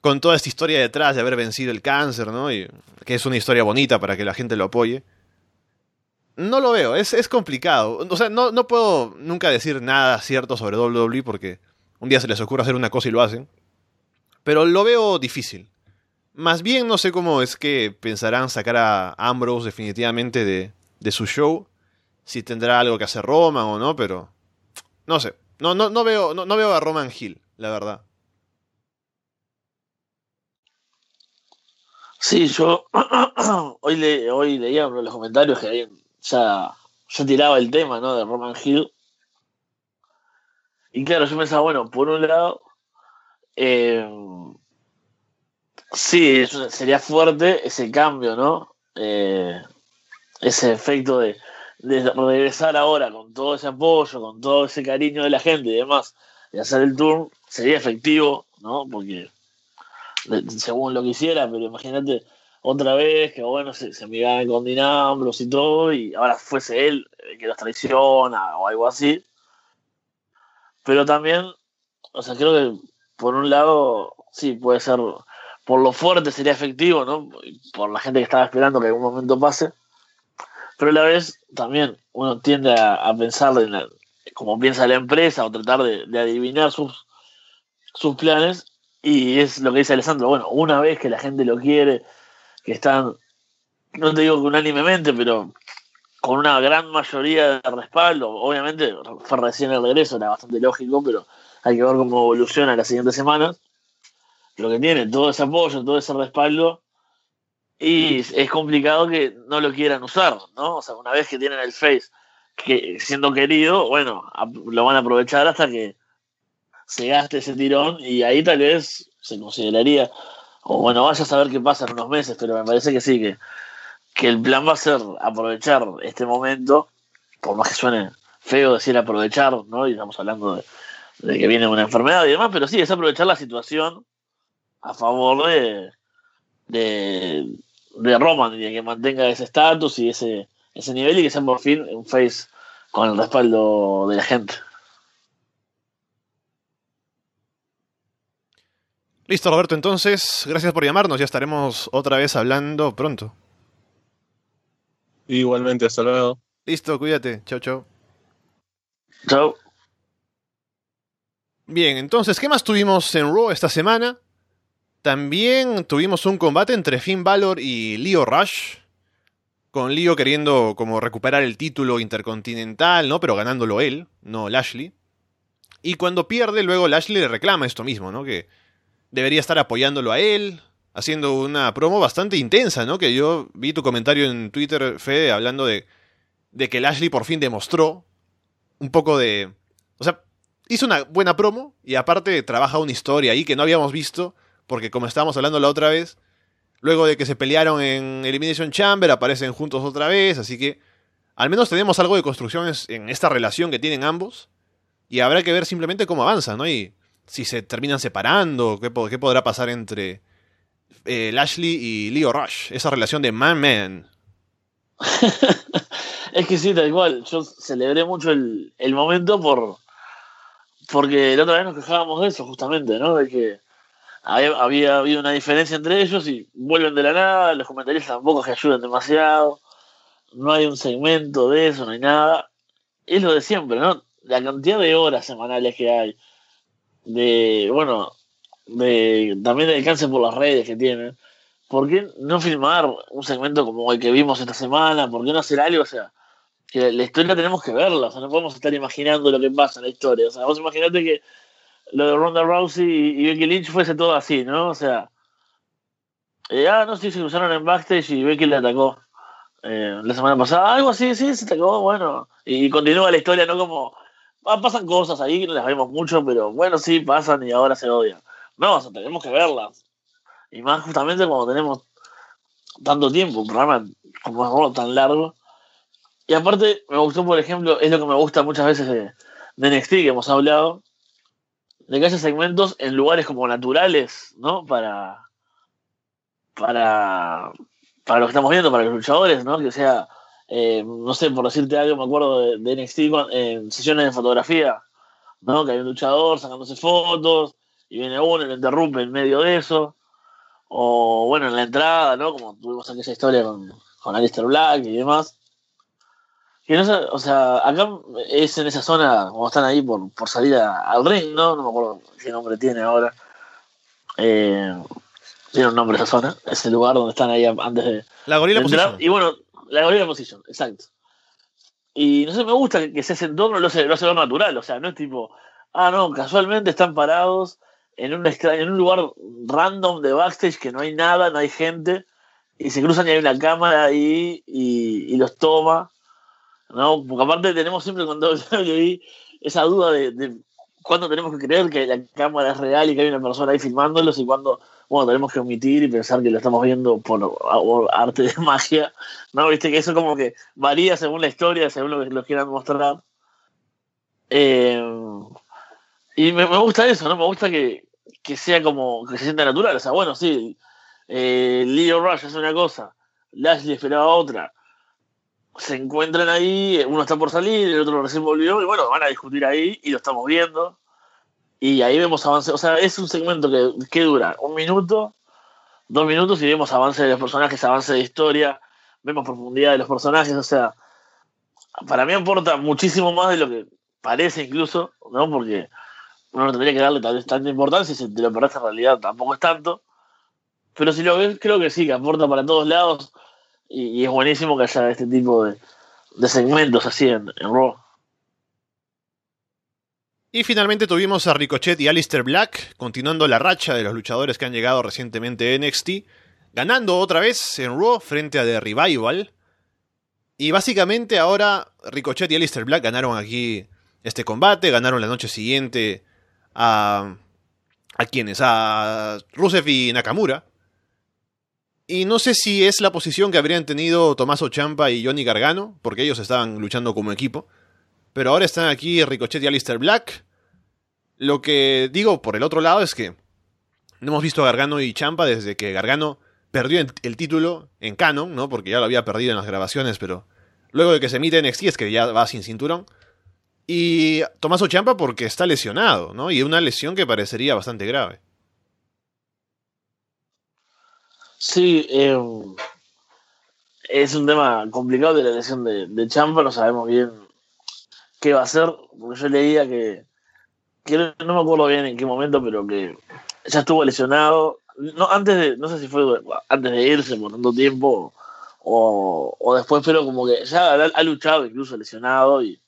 con toda esta historia detrás de haber vencido el cáncer, ¿no? Y que es una historia bonita para que la gente lo apoye. No lo veo, es, es complicado. O sea, no, no puedo nunca decir nada cierto sobre WWE porque un día se les ocurre hacer una cosa y lo hacen. Pero lo veo difícil. Más bien no sé cómo es que pensarán sacar a Ambrose definitivamente de, de su show. Si tendrá algo que hacer Roman o no, pero. No sé. No, no, no, veo, no, veo a Roman Hill, la verdad. Sí, yo hoy, le, hoy leía en los comentarios que ya, ya tiraba el tema ¿no? de Roman Hill. Y claro, yo pensaba, bueno, por un lado, eh, sí, sería fuerte ese cambio, ¿no? Eh, ese efecto de, regresar ahora con todo ese apoyo, con todo ese cariño de la gente y demás, y hacer el tour, sería efectivo, ¿no? Porque según lo que hiciera, pero imagínate otra vez que bueno, se, se con Dinambros y todo, y ahora fuese él que los traiciona o algo así. Pero también, o sea, creo que por un lado, sí, puede ser, por lo fuerte sería efectivo, ¿no? Por la gente que estaba esperando que algún momento pase. Pero a la vez, también uno tiende a, pensar en como piensa la empresa o tratar de, adivinar sus, sus planes. Y es lo que dice Alessandro, bueno, una vez que la gente lo quiere, que están, no te digo que unánimemente, pero con una gran mayoría de respaldo. Obviamente fue recién el regreso, era bastante lógico, pero hay que ver cómo evoluciona las siguientes semanas. Lo que tiene, todo ese apoyo, todo ese respaldo, y es complicado que no lo quieran usar, ¿no? O sea, una vez que tienen el face que siendo querido, bueno, lo van a aprovechar hasta que se gaste ese tirón y ahí tal vez se consideraría, o bueno, vaya a saber qué pasa en unos meses, pero me parece que sí, que que el plan va a ser aprovechar este momento, por más que suene feo decir aprovechar, ¿no? Y estamos hablando de, que viene una enfermedad y demás, pero sí, es aprovechar la situación a favor de, de, de Roman y de que mantenga ese estatus y ese, ese nivel y que sea por fin un face con el respaldo de la gente. Listo, Roberto, entonces, gracias por llamarnos, ya estaremos otra vez hablando pronto. Igualmente, hasta luego. Listo, cuídate. Chau, chau. Chau. Bien, entonces, ¿qué más tuvimos en Raw esta semana? También tuvimos un combate entre Finn Balor y Leo Rush. Con Leo queriendo como recuperar el título intercontinental, ¿no? Pero ganándolo él, no Lashley. Y cuando pierde, luego Lashley le reclama esto mismo, ¿no? Que debería estar apoyándolo a él, haciendo una promo bastante intensa, ¿no? Que yo vi tu comentario en Twitter, Fede, hablando de, de que Lashley por fin demostró un poco de... O sea, hizo una buena promo y aparte trabaja una historia ahí que no habíamos visto, porque como estábamos hablando la otra vez, luego de que se pelearon en Elimination Chamber, aparecen juntos otra vez, así que al menos tenemos algo de construcción en esta relación que tienen ambos, y habrá que ver simplemente cómo avanza, ¿no? Y si se terminan separando, qué, podrá pasar entre eh, Lashley y Leo Rush, esa relación de man-man. es que sí, tal cual. Yo celebré mucho el, momento por porque la otra vez nos quejábamos de eso, justamente, ¿no? De que había, había habido una diferencia entre ellos y vuelven de la nada, los comentarios tampoco que ayudan demasiado, no hay un segmento de eso, no hay nada. Es lo de siempre, ¿no? La cantidad de horas semanales que hay, de, bueno, de, también de alcance por las redes que tienen, ¿por qué no filmar un segmento como el que vimos esta semana? ¿Por qué no hacer algo? O sea, que la historia tenemos que verla, o sea, no podemos estar imaginando lo que pasa en la historia. O sea, vos imaginate que lo de Ronda Rousey y, Becky Lynch fuese todo así, ¿no? O sea, eh, ah, no sé, si se cruzaron en backstage y Becky le atacó. eh, la semana pasada, algo así, sí, se acabó, bueno, y continúa la historia, no como, ah, pasan cosas ahí que no las vemos mucho, pero bueno, sí, pasan y ahora se odian. No, o sea, tenemos que verlas. Y más justamente cuando tenemos tanto tiempo, un programa como es tan largo. Y aparte, me gustó, por ejemplo, es lo que me gusta muchas veces de, NXT que hemos hablado, de que haya segmentos en lugares como naturales, ¿no? Para, para, para lo que estamos viendo, para los luchadores, ¿no? Que sea, eh, no sé, por decirte algo, me acuerdo de, de NXT en sesiones de fotografía, ¿no? Que hay un luchador sacándose fotos y viene uno y lo interrumpe en medio de eso. O bueno, en la entrada, ¿no? Como tuvimos aquella historia con, con Alistair Black y demás. Que no o sea, acá es en esa zona, como están ahí por, por salir a- al ring, ¿no? No me acuerdo qué nombre tiene ahora. Eh, tiene un nombre esa zona, ese lugar donde están ahí antes de, La gorila de position. Y bueno, la gorilla position, exacto. Y no sé, me gusta que, que ese entorno lo hace, lo hace ver natural, o sea, no es tipo, ah, no, casualmente están parados en un, extra- en un lugar random de backstage que no hay nada, no hay gente, y se cruzan y hay una cámara ahí y, y los toma, ¿no? Porque aparte tenemos siempre cuando esa duda de, de cuándo tenemos que creer que la cámara es real y que hay una persona ahí filmándolos y cuándo, bueno, tenemos que omitir y pensar que lo estamos viendo por, arte de magia, ¿no? Viste que eso como que varía según la historia, según lo que los quieran mostrar. Eh, y me, gusta eso, ¿no? Me gusta que, que sea como, que se sienta natural. O sea, bueno, sí, eh, Leo Rush hace una cosa, Lashley esperaba otra. Se encuentran ahí, uno está por salir, el otro recién volvió, y bueno, van a discutir ahí y lo estamos viendo. Y ahí vemos avance. O sea, es un segmento que, dura un minuto, dos minutos y vemos avance de los personajes, avance de historia, vemos profundidad de los personajes. O sea, para mí aporta muchísimo más de lo que parece incluso, ¿no? Porque uno no tendría que darle tal vez tanta importancia si te lo perdés en realidad tampoco es tanto. Pero si lo ves, creo que sí, que aporta para todos lados y, es buenísimo que haya este tipo de, de segmentos así en, Raw. Y finalmente tuvimos a Ricochet y Alistair Black, continuando la racha de los luchadores que han llegado recientemente a NXT, ganando otra vez en Raw frente a The Revival. Y básicamente ahora Ricochet y Alistair Black ganaron aquí este combate, ganaron la noche siguiente a... ¿A quiénes? A Rusev y Nakamura. Y no sé si es la posición que habrían tenido Tommaso Ciampa y Johnny Gargano, porque ellos estaban luchando como equipo. Pero ahora están aquí Ricochet y Alistair Black. Lo que digo por el otro lado es que no hemos visto a Gargano y Champa desde que Gargano perdió el- el título en Canon, ¿no? Porque ya lo había perdido en las grabaciones, pero luego de que se emite NXT es que ya va sin cinturón. Y Tomaso Champa porque está lesionado, ¿no? Y una lesión que parecería bastante grave. Sí, eh, es un tema complicado de la lesión de, de Champa, no sabemos bien qué va a hacer, porque yo leía que, que no me acuerdo bien en qué momento, pero que ya estuvo lesionado, no antes de, no sé si fue antes de irse por tanto tiempo o, o después, pero como que ya ha, ha luchado incluso lesionado y,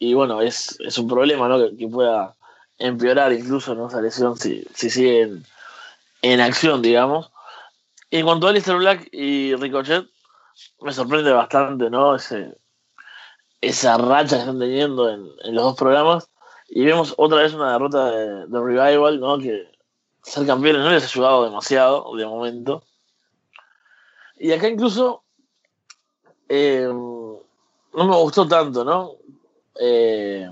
y bueno, es, es un problema, ¿no? Que, que pueda empeorar incluso, ¿no? Esa lesión si, si sigue en acción, digamos. Y en cuanto a Alistair Black y Ricochet, me sorprende bastante, ¿no? Ese, esa racha que están teniendo en, los dos programas. Y vemos otra vez una derrota de, de Revival, ¿no? Que ser campeones no les ha ayudado demasiado, de momento. Y acá incluso eh, no me gustó tanto, ¿no? Eh,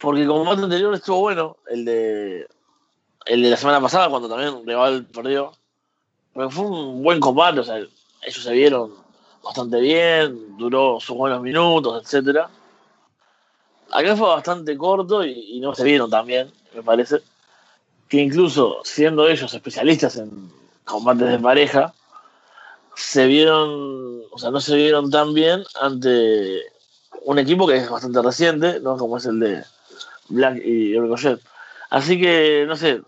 porque como combate anterior estuvo bueno, el de el de la semana pasada, cuando también Revival perdió. Pero fue un buen combate, o sea, ellos se vieron bastante bien, duró sus buenos minutos, etcétera. Acá fue bastante corto y, y no se vieron tan bien, me parece. Que incluso siendo ellos especialistas en combates de pareja, se vieron, o sea, no se vieron tan bien ante un equipo que es bastante reciente, ¿no? Como es el de Black y Ricochet. Así que, no sé,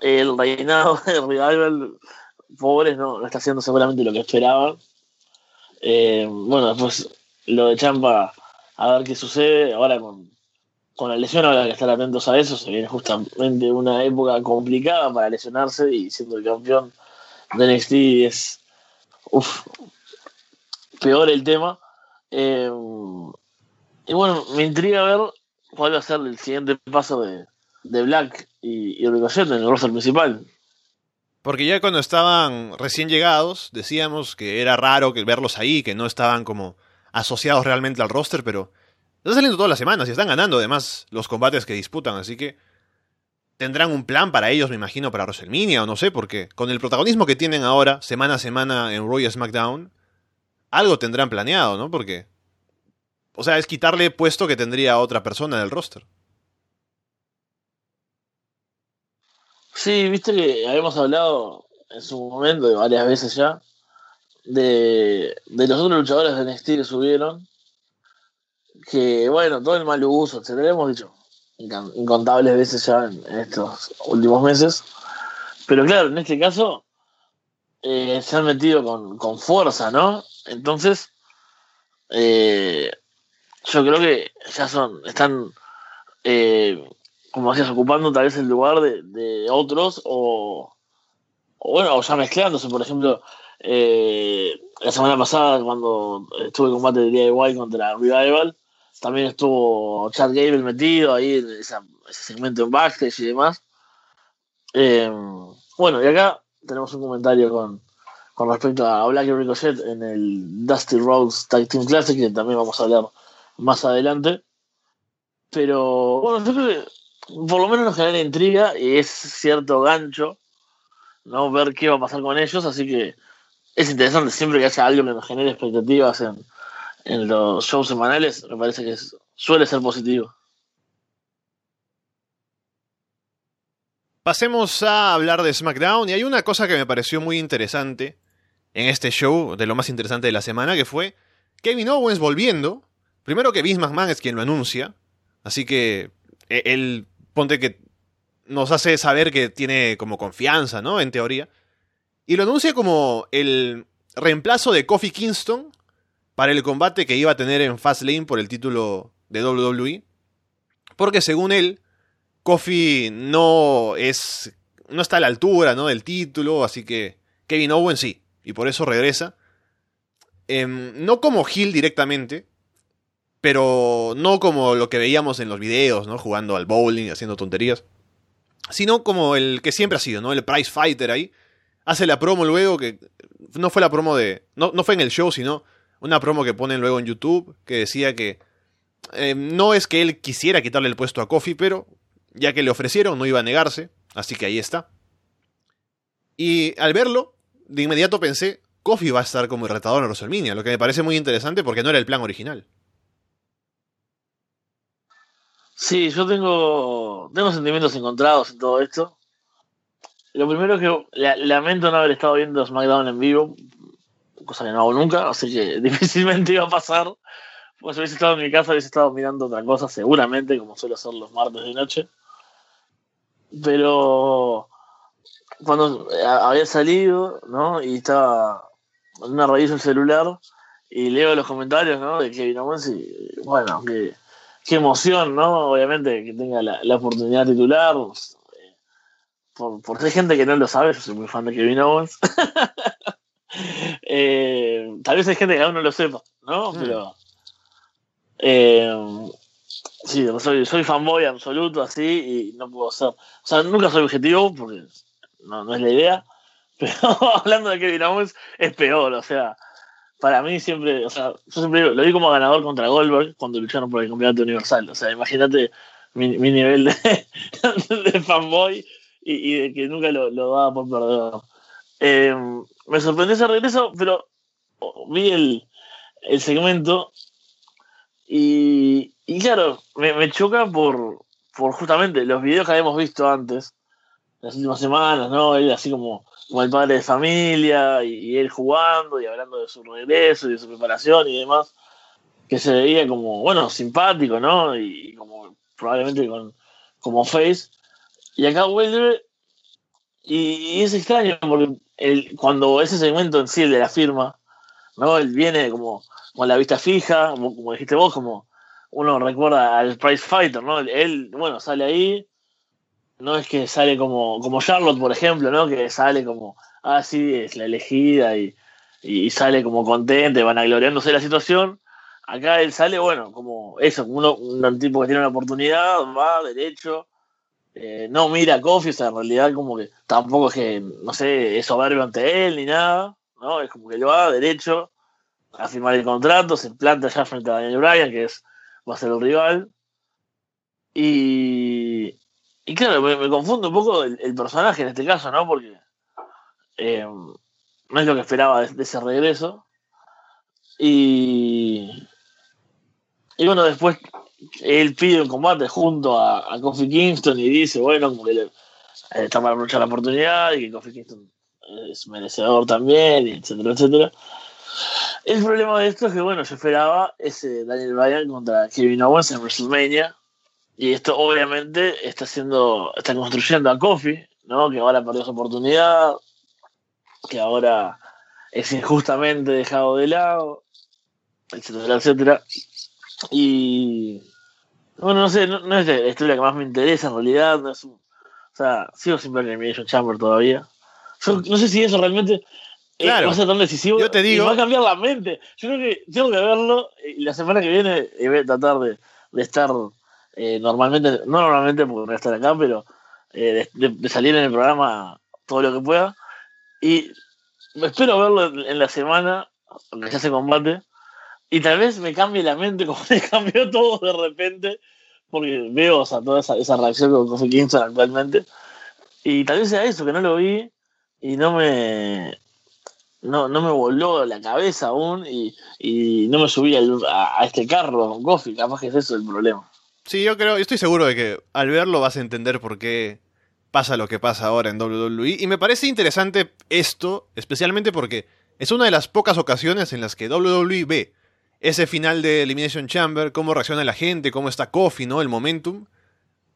el reinado de Revival, pobres, no, no está haciendo seguramente lo que esperaban. Eh, bueno, después lo de Champa, a ver qué sucede. Ahora con, con la lesión, habrá que estar atentos a eso. Se viene justamente una época complicada para lesionarse y siendo el campeón de NXT es. Uf, peor el tema. Eh, y bueno, me intriga ver cuál va a ser el siguiente paso de, de Black y, y Ricochet en el roster principal. Porque ya cuando estaban recién llegados, decíamos que era raro verlos ahí, que no estaban como asociados realmente al roster, pero están saliendo todas las semanas y están ganando además los combates que disputan, así que tendrán un plan para ellos, me imagino, para WrestleMania o no sé, porque con el protagonismo que tienen ahora, semana a semana en Royal SmackDown, algo tendrán planeado, ¿no? Porque, o sea, es quitarle puesto que tendría otra persona en el roster. Sí, viste que habíamos hablado en su momento, de varias veces ya, de, de los otros luchadores de NXT que subieron, que bueno, todo el mal uso, etcétera, lo hemos dicho incontables veces ya en, estos últimos meses. Pero claro, en este caso eh, se han metido con, con, fuerza, ¿no? Entonces, eh, yo creo que ya son, están, eh, como decías, ocupando tal vez el lugar de, otros o, o, bueno, o ya mezclándose, por ejemplo, la semana pasada cuando estuve en combate de DIY contra Revival, también estuvo Chad Gable metido ahí en ese segmento en backstage y demás. Eh, bueno, y acá tenemos un comentario con, con respecto a Black Ricochet en el Dusty Rhodes Tag Team Classic, que también vamos a hablar más adelante. Pero bueno, yo creo que por lo menos nos genera intriga y es cierto gancho, ¿no? Ver qué va a pasar con ellos, así que es interesante siempre que haya algo que nos genere expectativas en, los shows semanales, me parece que suele ser positivo. Pasemos a hablar de SmackDown y hay una cosa que me pareció muy interesante en este show, de lo más interesante de la semana, que fue Kevin Owens volviendo. Primero que Vince McMahon es quien lo anuncia, así que e, él ponte que nos hace saber que tiene como confianza, ¿no? En teoría. Y lo anuncia como el reemplazo de Kofi Kingston para el combate que iba a tener en Fastlane por el título de WWE. Porque según él, Kofi no es. no está a la altura ¿no? del título, así que Kevin Owens sí. Y por eso regresa. Em, no como Hill directamente. Pero no como lo que veíamos en los videos, ¿no? Jugando al bowling, haciendo tonterías. Sino como el que siempre ha sido, ¿no? El prize fighter ahí. Hace la promo luego que. No fue la promo de. No, no fue en el show, sino una promo que ponen luego en YouTube que decía que eh, no es que él quisiera quitarle el puesto a Kofi, pero ya que le ofrecieron no iba a negarse, así que ahí está. Y al verlo, de inmediato pensé, Kofi va a estar como retador en WrestleMania, lo que me parece muy interesante porque no era el plan original. Sí, yo tengo, tengo sentimientos encontrados en todo esto. Lo primero que lamento no haber estado viendo SmackDown en vivo, cosa que no hago nunca, así que difícilmente iba a pasar. Pues si hubiese estado en mi casa, hubiese estado mirando otra cosa, seguramente, como suelo hacer los martes de noche. Pero cuando había salido, ¿no? Y estaba en una reviso el celular y leo los comentarios, ¿no? De Kevin Owens y, bueno, qué, qué emoción, ¿no? Obviamente que tenga la, la oportunidad titular. Por, por ser gente que no lo sabe, yo soy muy fan de Kevin Owens. Eh, tal vez hay gente que aún no lo sepa, ¿no? Mm. Pero. Eh, sí, soy, soy fanboy absoluto, así, y no puedo ser. O sea, nunca soy objetivo, porque no, no es la idea. Pero hablando de Kevin Owens, es peor, o sea. Para mí siempre, o sea, yo siempre lo vi como ganador contra Goldberg cuando lucharon por el campeonato universal. O sea, imagínate mi, mi, nivel de, fanboy y, de que nunca lo, lo daba por perdedor. Eh, me sorprendió ese regreso, pero vi el, el segmento y, y claro, me, me, choca por, por justamente los videos que habíamos visto antes, las últimas semanas, ¿no? Él así como, como el padre de familia y, él jugando y hablando de su regreso y de su preparación y demás, que se veía como, bueno, simpático, ¿no? Y, como probablemente con, como face. Y acá vuelve y, y es extraño porque el, cuando ese segmento en sí, el de la firma, ¿no? Él viene como con la vista fija, como, dijiste vos, como uno recuerda al Price Fighter, ¿no? Él, bueno, sale ahí, no es que sale como, como Charlotte, por ejemplo, ¿no? Que sale como, ah, sí, es la elegida y, y, sale como contento, vanagloriándose de la situación. Acá él sale, bueno, como eso, como uno, un tipo que tiene una oportunidad, va derecho, eh, no mira a Kofi, o sea, en realidad como que tampoco es que, no sé, es soberbio ante él ni nada, ¿no? Es como que lo va derecho a firmar el contrato, se planta ya frente a Daniel Bryan, que es, va a ser el rival. Y, y claro, me, me confundo un poco el, personaje en este caso, ¿no? Porque eh, no es lo que esperaba de, ese regreso. Y, y bueno, después él pide un combate junto a, a Kofi Kingston y dice, bueno, como que le, eh, está para aprovechar la oportunidad y que Kofi Kingston es merecedor también, etcétera, etcétera. El problema de esto es que, bueno, yo esperaba ese Daniel Bryan contra Kevin Owens en WrestleMania. Y esto obviamente está haciendo, está construyendo a Kofi, ¿no? Que ahora perdió su oportunidad, que ahora es injustamente dejado de lado, etcétera, etcétera. Y bueno, no sé, no, es la historia que más me interesa en realidad, no es o sea, sigo sin ver el Elimination Chamber todavía. Yo no sé si eso realmente eh, va a ser tan decisivo yo te digo, y va a cambiar la mente. Yo creo que tengo que verlo y la semana que viene voy a tratar de, de estar eh, normalmente, no normalmente porque a estar acá, pero eh, de, salir en el programa todo lo que pueda. Y espero verlo en, la semana, donde se hace combate, y tal vez me cambie la mente como me cambió todo de repente, porque veo o sea, toda esa, reacción con Kofi Kingston actualmente. Y tal vez sea eso, que no lo vi y no me, no, no me voló la cabeza aún y, y no me subí a, a, este carro con Kofi, capaz que es eso el problema. Sí, yo creo, estoy seguro de que al verlo vas a entender por qué pasa lo que pasa ahora en WWE. Y me parece interesante esto, especialmente porque es una de las pocas ocasiones en las que WWE ve ese final de Elimination Chamber, cómo reacciona la gente, cómo está Kofi, ¿no? El momentum.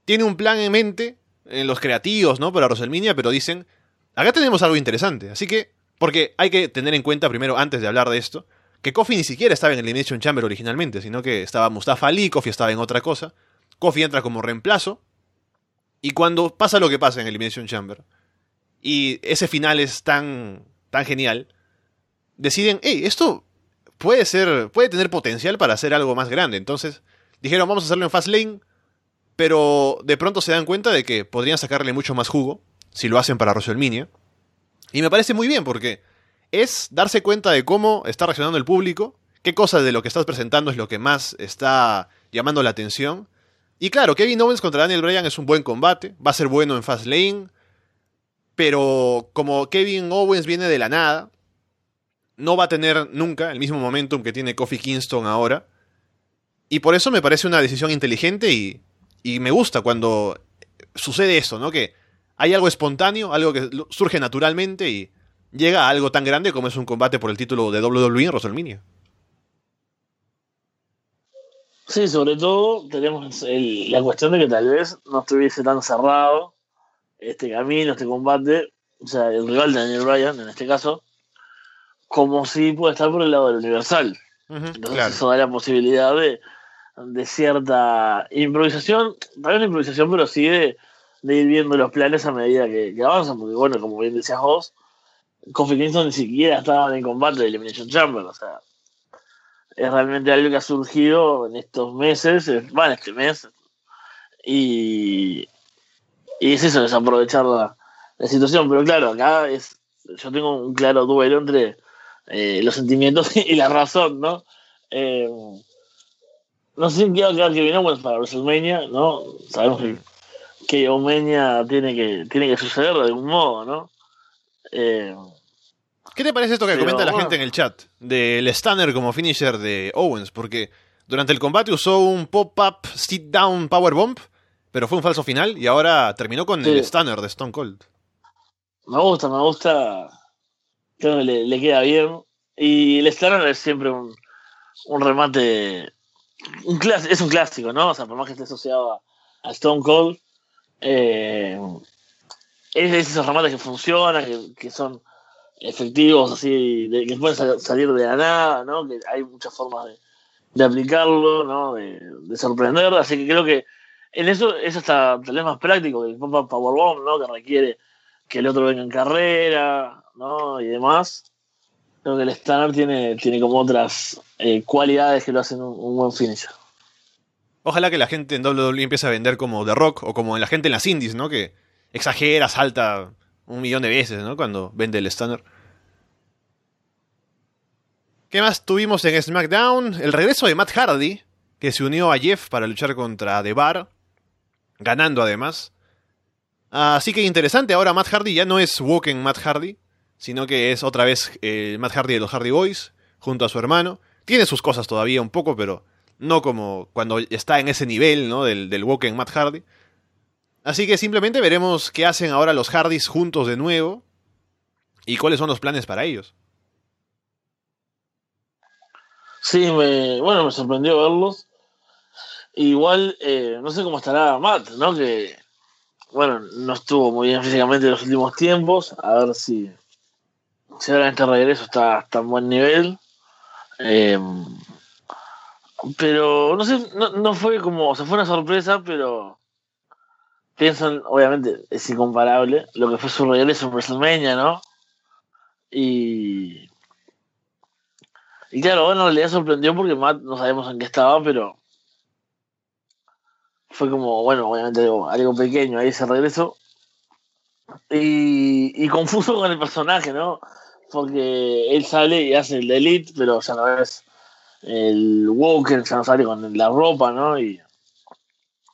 Tiene un plan en mente, en los creativos, ¿no? Para WrestleMania, pero dicen, acá tenemos algo interesante. Así que, porque hay que tener en cuenta primero, antes de hablar de esto, que Kofi ni siquiera estaba en el Elimination Chamber originalmente, sino que estaba Mustafa Ali, Kofi estaba en otra cosa. Kofi entra como reemplazo. Y cuando pasa lo que pasa en Elimination Chamber, y ese final es tan, tan genial, deciden, hey, esto puede ser, puede tener potencial para hacer algo más grande. Entonces, dijeron, vamos a hacerlo en Fastlane, pero de pronto se dan cuenta de que podrían sacarle mucho más jugo si lo hacen para WrestleMania. Y me parece muy bien porque es darse cuenta de cómo está reaccionando el público, qué cosa de lo que estás presentando es lo que más está llamando la atención. Y claro, Kevin Owens contra Daniel Bryan es un buen combate, va a ser bueno en Fast Lane, pero como Kevin Owens viene de la nada, no va a tener nunca el mismo momentum que tiene Kofi Kingston ahora. Y por eso me parece una decisión inteligente y, y me gusta cuando sucede eso, ¿no? Que hay algo espontáneo, algo que surge naturalmente y llega a algo tan grande como es un combate por el título de WWE en WrestleMania. Sí, sobre todo tenemos la cuestión de que tal vez no estuviese tan cerrado este camino, este combate, o sea, el rival de Daniel Bryan, en este caso, como si puede estar por el lado del Universal. Entonces eso da la posibilidad de, de cierta improvisación, tal vez no improvisación, pero sí de, ir viendo los planes a medida que, que avanzan, porque bueno, como bien decías vos, Kofi Kingston ni siquiera estaba en combate de Elimination Chamber, o sea, es realmente algo que ha surgido en estos meses, bueno, este mes, y, y es eso, es aprovechar la, situación, pero claro, acá es, yo tengo un claro duelo entre eh, los sentimientos y la razón, ¿no? Eh, no sé si a quedar Kevin Owens para WrestleMania, ¿no? Sabemos que, que Omenia tiene que, tiene que suceder de algún modo, ¿no? Eh, ¿Qué te parece esto que comenta la gente en el chat? Del Stunner como finisher de Owens, porque durante el combate usó un pop-up sit-down powerbomb, pero fue un falso final y ahora terminó con el Stunner de Stone Cold. Me gusta, me gusta. Creo que le, queda bien. Y el Stunner es siempre un, remate. Un es un clásico, ¿no? O sea, por más que esté asociado a, Stone Cold. Eh, es de esos remates que funcionan, que son efectivos, así, que pueden salir de la nada, ¿no? Que hay muchas formas de, de aplicarlo, ¿no? De, de, sorprender, así que creo que en eso es hasta tal vez más práctico que el Powerbomb, ¿no? Que requiere que el otro venga en carrera, ¿no? Y demás. creo que el Stunner tiene, tiene como otras eh, cualidades que lo hacen un, un buen finisher. Ojalá que la gente en WWE empiece a vender como The Rock o como la gente en las indies, ¿no? Que exagera, salta un millón de veces, ¿no? Cuando vende el Stunner. ¿Qué más tuvimos en SmackDown? El regreso de Matt Hardy, que se unió a Jeff para luchar contra The Bar, ganando además. Así que interesante, ahora Matt Hardy ya no es Woken Matt Hardy, sino que es otra vez el Matt Hardy de los Hardy Boys, junto a su hermano. Tiene sus cosas todavía un poco, pero no como cuando está en ese nivel, ¿no? Del, del Woken Matt Hardy. Así que simplemente veremos qué hacen ahora los Hardys juntos de nuevo y cuáles son los planes para ellos. Sí, me, bueno, me sorprendió verlos. Igual, eh, no sé cómo estará Matt, ¿no? Que, bueno, no estuvo muy bien físicamente en los últimos tiempos. A ver si, si ahora este regreso está, está en buen nivel. Eh, pero, no sé, no, no fue como, o sea, fue una sorpresa, pero piensan, obviamente, es incomparable lo que fue su regreso en WrestleMania, ¿no? Y, y claro, bueno, le sorprendió porque Matt no sabemos en qué estaba, pero fue como, bueno, obviamente algo, algo pequeño ahí ese regreso. Y, y, confuso con el personaje, ¿no? Porque él sale y hace el Elite, pero ya no es el Walker, ya no sale con la ropa, ¿no? Y,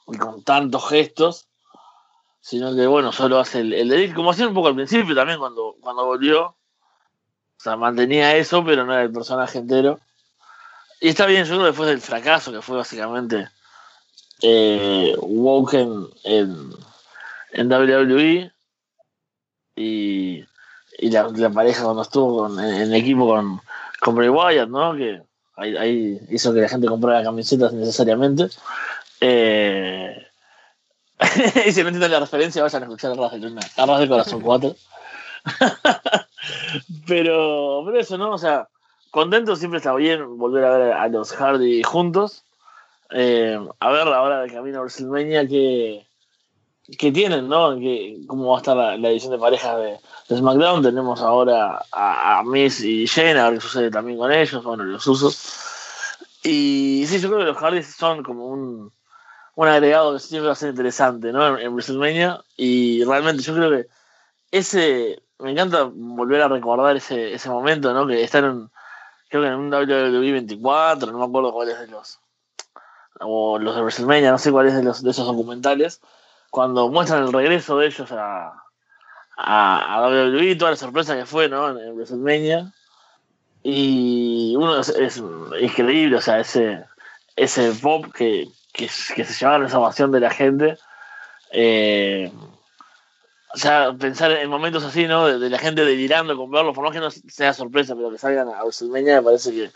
y con tantos gestos, sino que, bueno, solo hace el, el como hacía un poco al principio también cuando, cuando volvió. O sea, mantenía eso, pero no era el personaje entero. Y está bien, yo creo que después del fracaso que fue básicamente eh, Woken en, en WWE y, y la, pareja cuando estuvo con, en, equipo con, con Bray Wyatt, ¿no? Que ahí, hizo que la gente comprara camisetas necesariamente. Eh, y si no entienden la referencia, vayan a escuchar Arras del, Arras del Corazón 4. pero, pero eso, ¿no? O sea, contento siempre está bien volver a ver a los Hardy juntos. Eh, a ver ahora de camino a WrestleMania que, que tienen, ¿no? Que, cómo va a estar la, edición de parejas de, de, SmackDown. Tenemos ahora a, a Miss y Shane, a ver qué sucede también con ellos, bueno, los usos. Y sí, yo creo que los Hardys son como un, un agregado que siempre va a ser interesante, ¿no? En, WrestleMania. Y realmente yo creo que ese. Me encanta volver a recordar ese, ese momento, ¿no? Que están en. Creo que en un WWE 24, no me acuerdo cuál es de los o los de WrestleMania, no sé cuál es de, de esos documentales, cuando muestran el regreso de ellos a, a, a WWE, toda la sorpresa que fue ¿no? en, en WrestleMania. Y uno es, es, increíble, o sea, ese, ese pop que, que, se llevaron esa ovación de la gente. Eh, o sea, pensar en momentos así, ¿no? De, la gente delirando con verlo, por más que no sea sorpresa, pero que salgan a WrestleMania, me parece que,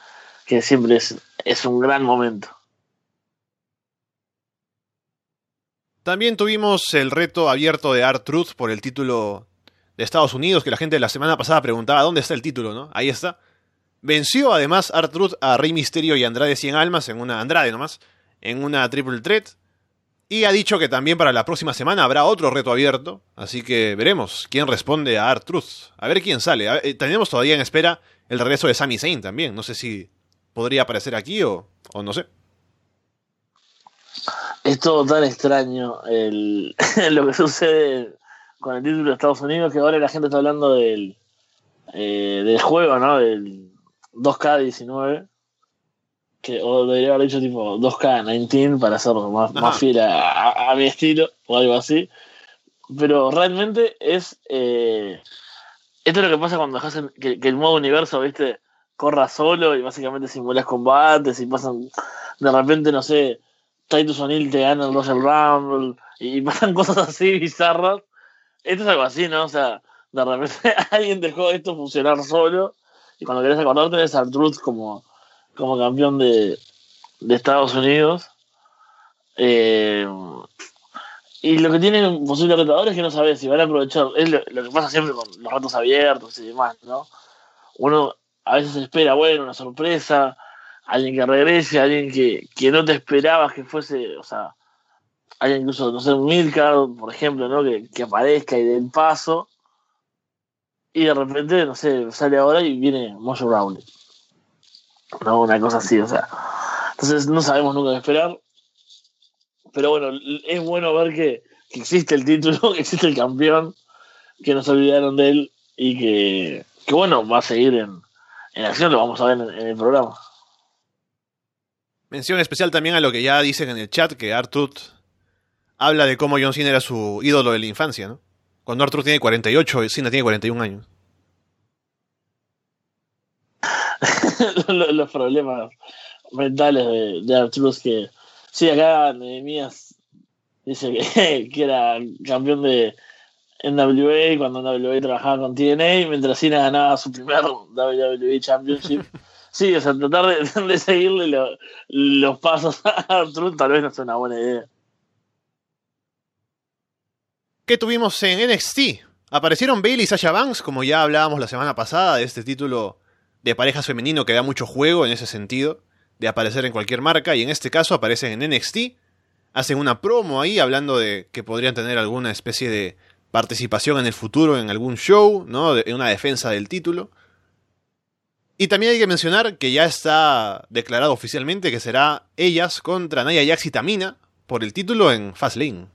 que siempre es, es un gran momento. También tuvimos el reto abierto de Art Truth por el título de Estados Unidos, que la gente la semana pasada preguntaba dónde está el título, ¿no? Ahí está. Venció además Art Truth a Rey Misterio y Andrade 100 Almas en una Andrade nomás, en una Triple Threat. Y ha dicho que también para la próxima semana habrá otro reto abierto, así que veremos quién responde a Art Truth. A ver quién sale. Ver, tenemos todavía en espera el regreso de Sami Zayn también. No sé si podría aparecer aquí o, o no sé es todo tan extraño el, lo que sucede con el título de Estados Unidos que ahora la gente está hablando del, eh, del juego, ¿no? Del 2K19. Que, o debería haber dicho tipo 2K19 para hacerlo más, más fiel a, a, a, mi estilo o algo así. Pero realmente es. Eh, esto es lo que pasa cuando dejas que, que, el modo universo, ¿viste? Corra solo y básicamente simulas combates y pasan. De repente, no sé Titus O'Neill te gana el Royal Rumble y pasan cosas así bizarras. Esto es algo así, ¿no? O sea, de repente alguien dejó esto funcionar solo y cuando querés acordar tenés a Truth como, como campeón de, de Estados Unidos. Eh, y lo que tienen posibles retadores es que no sabes si van a aprovechar. Es lo, que pasa siempre con los ratos abiertos y demás, ¿no? Uno a veces espera, bueno, una sorpresa alguien que regrese, alguien que, que no te esperabas que fuese, o sea, alguien incluso, no sé, un Milcard, por ejemplo, ¿no? Que, que aparezca y den paso. y de repente, no sé, sale ahora y viene Mojo Rawley. No, una cosa así, o sea. Entonces no sabemos nunca qué esperar. Pero bueno, es bueno ver que, que existe el título, que existe el campeón, que no se olvidaron de él y que, que bueno, va a seguir en, en acción, lo vamos a ver en, el programa. Mención especial también a lo que ya dicen en el chat, que Artruth habla de cómo John Cena era su ídolo de la infancia, ¿no? Cuando Artruth tiene 48, Cena tiene 41 años. los, los problemas mentales de, de que sí acá Nehemías dice que, que era campeón de NWA cuando NWA trabajaba con TNA mientras Cena ganaba su primer WWE Championship sí, o sea, tratar de, de seguirle lo- los pasos a Arturus tal vez no sea una buena idea ¿Qué tuvimos en NXT? Aparecieron Bailey y Sasha Banks, como ya hablábamos la semana pasada, de este título de parejas femenino que da mucho juego en ese sentido, de aparecer en cualquier marca, y en este caso aparecen en NXT, hacen una promo ahí hablando de que podrían tener alguna especie de participación en el futuro en algún show, ¿no? En una defensa del título. Y también hay que mencionar que ya está declarado oficialmente que será ellas contra Naya Jax y Tamina por el título en Fastlane.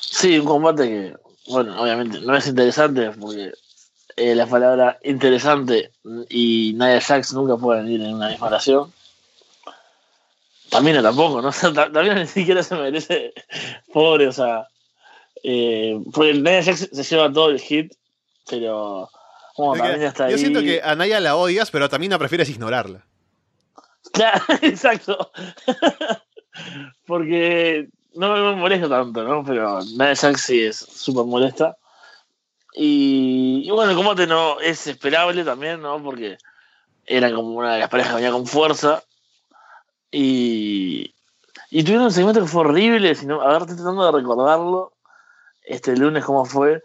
Sí, un combate que, bueno, obviamente no es interesante porque eh, la palabra interesante y Nia Jax nunca pueden ir en una misma oración. También tampoco, ¿no? O sea, Ta- Tamina ni siquiera se merece, pobre, o sea, eh, porque Nia Jax se lleva todo el hit, pero Es que está ahí. Yo siento que a Naya la odias, pero a Tamina prefieres ignorarla. Claro, exacto. Porque no me molesta tanto, ¿no? Pero Nia Jax sí es súper molesta. Y, y bueno, el combate no es esperable también, ¿no? Porque era como una de las parejas que venía con fuerza. Y, y tuvieron un segmento que fue horrible, sino, a ver, estoy tratando de recordarlo este lunes cómo fue.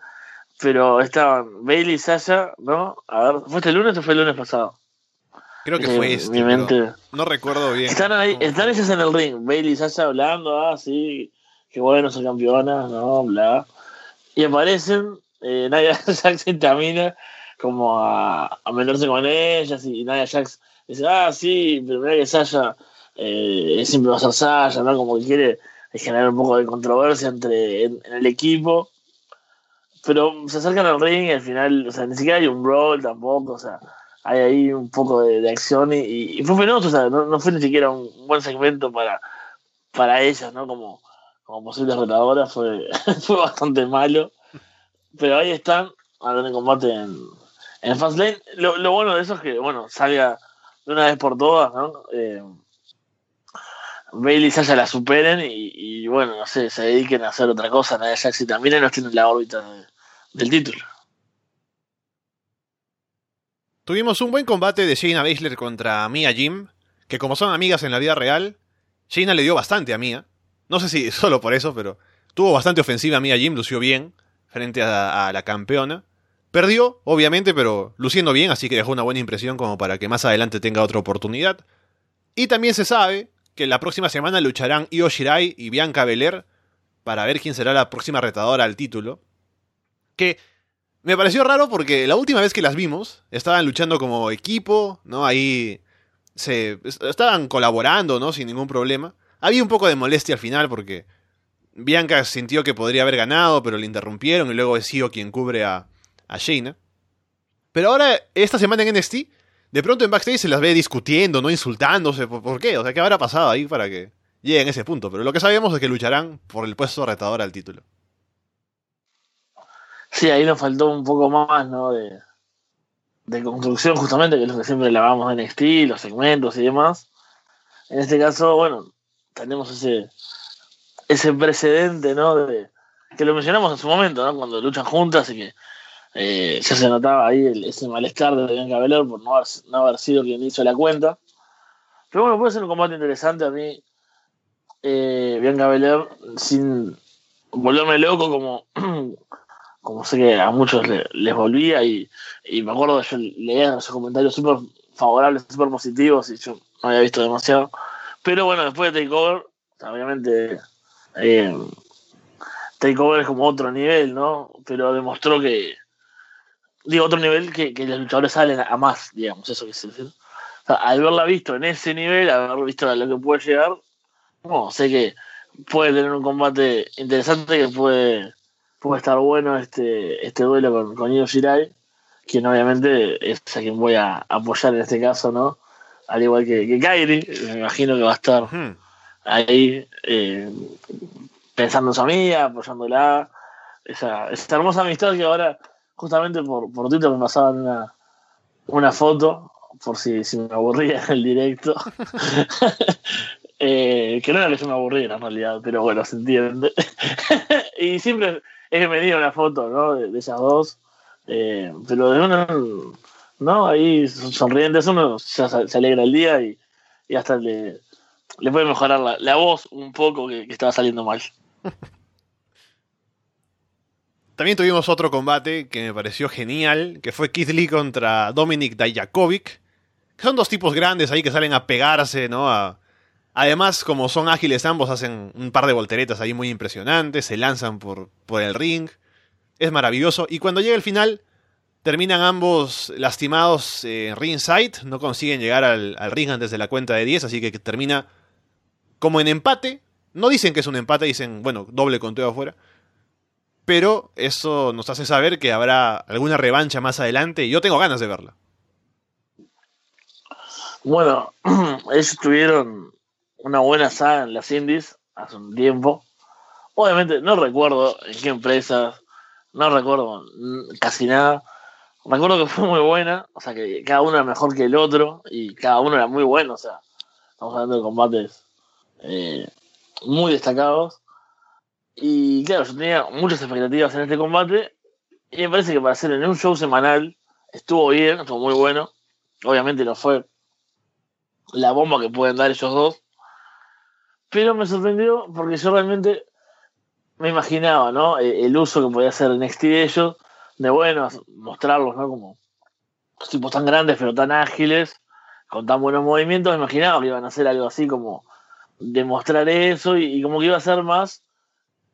Pero estaban Bailey y Sasha, ¿no? A ver, ¿fue este lunes o fue el lunes pasado? Creo que Eh, fue este. Mi mente. No recuerdo bien. Están ahí, cómo están ellas en el ring, Bailey y Sasha hablando, ah, sí, qué bueno, son campeonas, no, bla. Y aparecen eh, Nia Jax y Tamina como a, a meterse con ellas y Nia Jax dice, ah, sí, pero mira que Sasha eh, siempre va a ser Sasha, ¿no? Como que quiere generar un poco de controversia entre en, el equipo. Pero se acercan al ring y al final, o sea, ni siquiera hay un brawl tampoco, o sea, hay ahí un poco de, acción y fue penoso, o sea, no, no fue ni siquiera un buen segmento para, para ellas, ¿no? Como, como posibles retadoras, fue, fue bastante malo. Pero ahí están, ahora en combate en, en Fastlane. Lo, bueno de eso es que, bueno, salga de una vez por todas, ¿no? Eh, Bailey y Sasha la superen y, bueno, no sé, se dediquen a hacer otra cosa. Nia Jax y también no estén en la órbita de- del título. Tuvimos un buen combate de Shayna Baszler contra Mia Jim, que como son amigas en la vida real, Shayna le dio bastante a Mia. No sé si solo por eso, pero tuvo bastante ofensiva a Mia Jim, lució bien frente a, la campeona. Perdió, obviamente, pero luciendo bien, así que dejó una buena impresión como para que más adelante tenga otra oportunidad. Y también se sabe que la próxima semana lucharán Io Shirai y Bianca Belair para ver quién será la próxima retadora al título. Que me pareció raro porque la última vez que las vimos estaban luchando como equipo, ¿no? Ahí se est- estaban colaborando, ¿no? Sin ningún problema. Había un poco de molestia al final porque Bianca sintió que podría haber ganado, pero le interrumpieron y luego es Io quien cubre a, a Shayna. Pero ahora, esta semana en NXT, de pronto en backstage se las ve discutiendo, no insultándose. ¿Por, por qué? O sea, ¿qué habrá pasado ahí para que lleguen a ese punto? Pero lo que sabemos es que lucharán por el puesto retador al título. Sí, ahí nos faltó un poco más, ¿no? De, de construcción, justamente, que es lo que siempre lavamos en NXT, los segmentos y demás. En este caso, bueno, tenemos ese, ese precedente, ¿no? De, que lo mencionamos en su momento, ¿no? Cuando luchan juntas y que eh, ya se notaba ahí el- ese malestar de Bianca Belair por no haber, no haber sido quien hizo la cuenta. Pero bueno, puede ser un combate interesante a mí. Eh, Bianca Belair, sin volverme loco como como sé que a muchos le- les volvía y, y me acuerdo yo leía esos comentarios súper favorables, súper positivos y yo no había visto demasiado. Pero bueno, después de Takeover, obviamente eh, Takeover es como otro nivel, ¿no? Pero demostró que, digo, otro nivel que, que los luchadores salen a más, digamos, eso que se decir. Al verla visto en ese nivel, haber visto a lo que puede llegar, no, sé que puede tener un combate interesante que puede, puede estar bueno este, este duelo con, con Io Shirai, quien obviamente es a quien voy a apoyar en este caso, ¿no? Al igual que, que Kairi, me imagino que va a estar Ujú. Ahí eh, pensando en su amiga, apoyándola. Esa, esa hermosa amistad que ahora, justamente por, por Twitter, me pasaban una, una foto, por si, si me aburría en el directo. Eh, que no era que se me aburriera en realidad, pero bueno, se entiende. y siempre es bienvenida una foto, ¿no? De, de esas dos. Eh, pero de uno, ¿no? Ahí sonrientes, uno ya se, se alegra el día y, y hasta le, le puede mejorar la, la voz un poco que, estaba saliendo mal. También tuvimos otro combate que me pareció genial, que fue Keith Lee contra Dominic Dajakovic. Que son dos tipos grandes ahí que salen a pegarse, ¿no? Además, como son ágiles ambos, hacen un par de volteretas ahí muy impresionantes, se lanzan por, por el ring. Es maravilloso. Y cuando llega el final, terminan ambos lastimados eh, ringside, no consiguen llegar al, al ring antes de la cuenta de 10, así que termina como en empate. No dicen que es un empate, dicen, bueno, doble conteo afuera. Pero eso nos hace saber que habrá alguna revancha más adelante y yo tengo ganas de verla. Bueno, ellos tuvieron una buena saga en las indies hace un tiempo. Obviamente no recuerdo en qué empresas, no recuerdo casi nada. Recuerdo que fue muy buena, o sea que cada uno era mejor que el otro y cada uno era muy bueno, o sea, estamos hablando de combates eh, muy destacados. Y claro, yo tenía muchas expectativas en este combate y me parece que para hacer en un show semanal estuvo bien, estuvo muy bueno. Obviamente no fue la bomba que pueden dar ellos dos. Pero me sorprendió porque yo realmente me imaginaba, ¿no? Eh, El uso que podía hacer NXT de ellos, de bueno, mostrarlos, ¿no? Como tipos tan grandes pero tan ágiles, con tan buenos movimientos, imaginaba que iban a hacer algo así como demostrar eso y, como que iba a ser más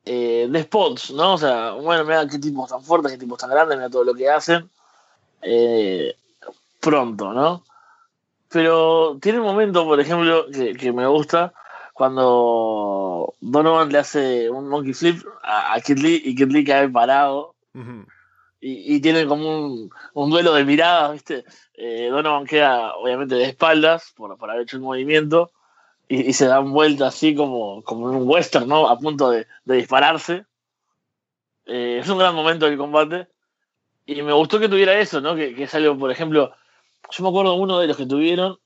eh, de spots, ¿no? O sea, bueno, mira qué tipos tan fuertes, qué tipos tan grandes, mira todo lo que hacen. Eh, pronto, ¿no? Pero tiene un momento, por ejemplo, que, me gusta cuando Donovan le hace un monkey flip a, Kid Lee y Kid Lee cae parado Ujú. Y, y tienen como un, un duelo de miradas, ¿viste? Eh, Donovan queda obviamente de espaldas por, por haber hecho el movimiento y, y se dan vuelta así como, como en un western, ¿no? A punto de, de dispararse. Eh, es un gran momento del combate y me gustó que tuviera eso, ¿no? Que, que es algo, por ejemplo, yo me acuerdo uno de los que tuvieron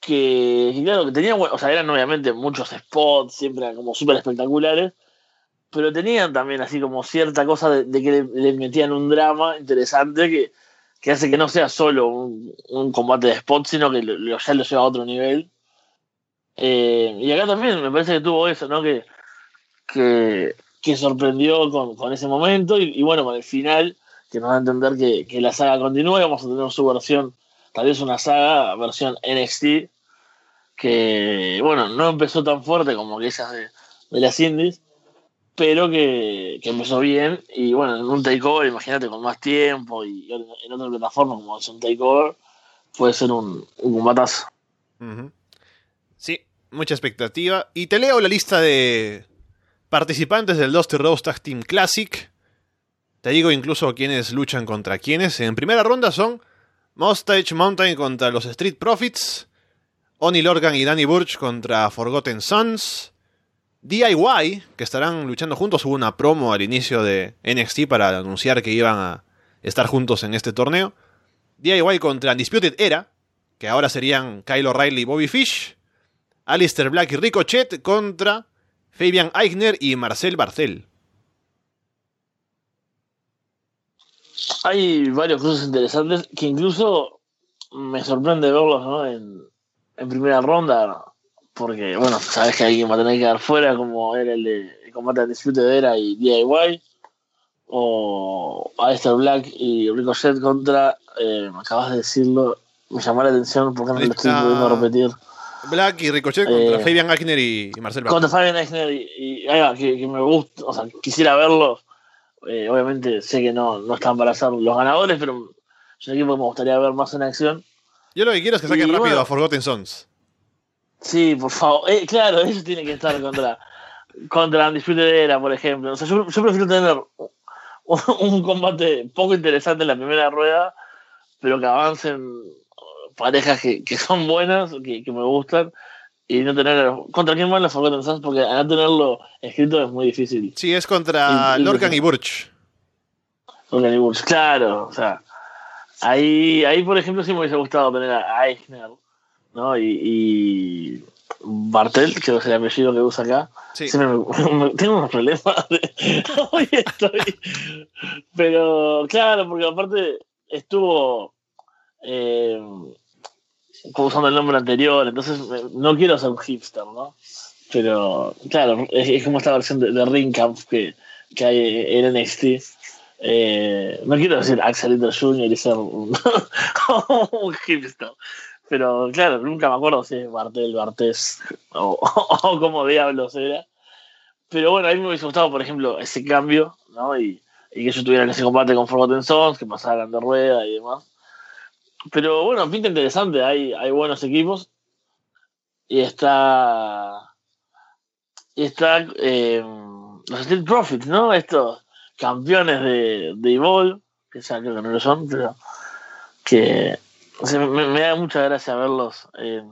que, claro, que tenían, o sea, eran obviamente muchos spots, siempre eran como súper espectaculares, pero tenían también así como cierta cosa de, que le, metían un drama interesante que, que hace que no sea solo un, un combate de spots, sino que lo, lo- ya lo lleva a otro nivel. Eh, y acá también me parece que tuvo eso, ¿no? Que, que, que sorprendió con, con ese momento y, bueno, con el final, que nos da a entender que, que la saga continúa y vamos a tener su versión, tal vez una saga, versión NXT, que bueno, no empezó tan fuerte como aquellas de, de las indies, pero que, que empezó bien y bueno, en un takeover, imagínate, con más tiempo y en, otra plataforma como es un takeover, puede ser un, un combatazo. Sí, mucha expectativa. Y te leo la lista de participantes del Dusty Rose Tag Team Classic. Te digo incluso quiénes luchan contra quiénes. En primera ronda son Mustache Mountain contra los Street Profits. Oni Lorgan y Danny Burch contra Forgotten Sons. DIY, que estarán luchando juntos. Hubo una promo al inicio de NXT para anunciar que iban a estar juntos en este torneo. DIY contra Undisputed Era, que ahora serían Kyle O'Reilly y Bobby Fish. Alistair Black y Ricochet contra Fabian Eichner y Marcel Barcel. Hay varios cruces interesantes que incluso me sorprende verlos en, en primera ronda, porque, bueno, sabes que alguien va a tener que quedar fuera, como era el de el combate de Dispute de Era y DIY, o Alistair Black y Ricochet contra, eh, me acabas de decirlo, me llamó la atención porque no lo estoy pudiendo repetir. Black y Ricochet contra Eh, Fabian Agner y, y Marcel. Contra Fabian Eichner y, y ahí va, que, que me gusta, o sea, quisiera verlos. Eh, obviamente sé que no, no están para ser los ganadores, pero es un equipo que me gustaría ver más en acción. Yo lo que quiero es que saquen Y rápido bueno. a Forgotten Sons. Sí, por favor. Eh, claro, eso tiene que estar contra, contra Undisputed Era, por ejemplo. O sea, yo, yo prefiero tener un, un combate poco interesante en la primera rueda, pero que avancen parejas que, que son buenas, que, que me gustan, y no tener. ¿Contra quién van los Forgotten Sons? Porque al no tenerlo escrito es muy difícil. Sí, es contra Y- y- Lorcan y Burch. Con el Bulls, claro, o sea, ahí, ahí por ejemplo sí me hubiese gustado tener a Eichner, ¿no? Y, y Bartel, que es el apellido que usa acá. Sí. Siempre me- me- tengo unos problemas. de- Hoy estoy. Pero claro, porque aparte estuvo eh, usando el nombre anterior, entonces me- no quiero ser un hipster, ¿no? Pero claro, es, es como esta versión de, de Ring Camp que, que hay en NXT. Eh, no quiero decir Axelito Jr. y ser un, un hipster. Pero claro, nunca me acuerdo si es Bartel, Bartés o, o como diablos era. Pero bueno, a mí me hubiese gustado, por ejemplo, ese cambio, ¿no? Y, y que ellos tuvieran ese combate con Forgotten Sons, que pasaran de rueda y demás. Pero bueno, pinta interesante, hay, hay buenos equipos. Y está. Y está. eh, los Steel Profits, ¿no? Estos campeones de, de Evolve, que ya creo que no lo son, pero. Que. Me, me da mucha gracia verlos eh,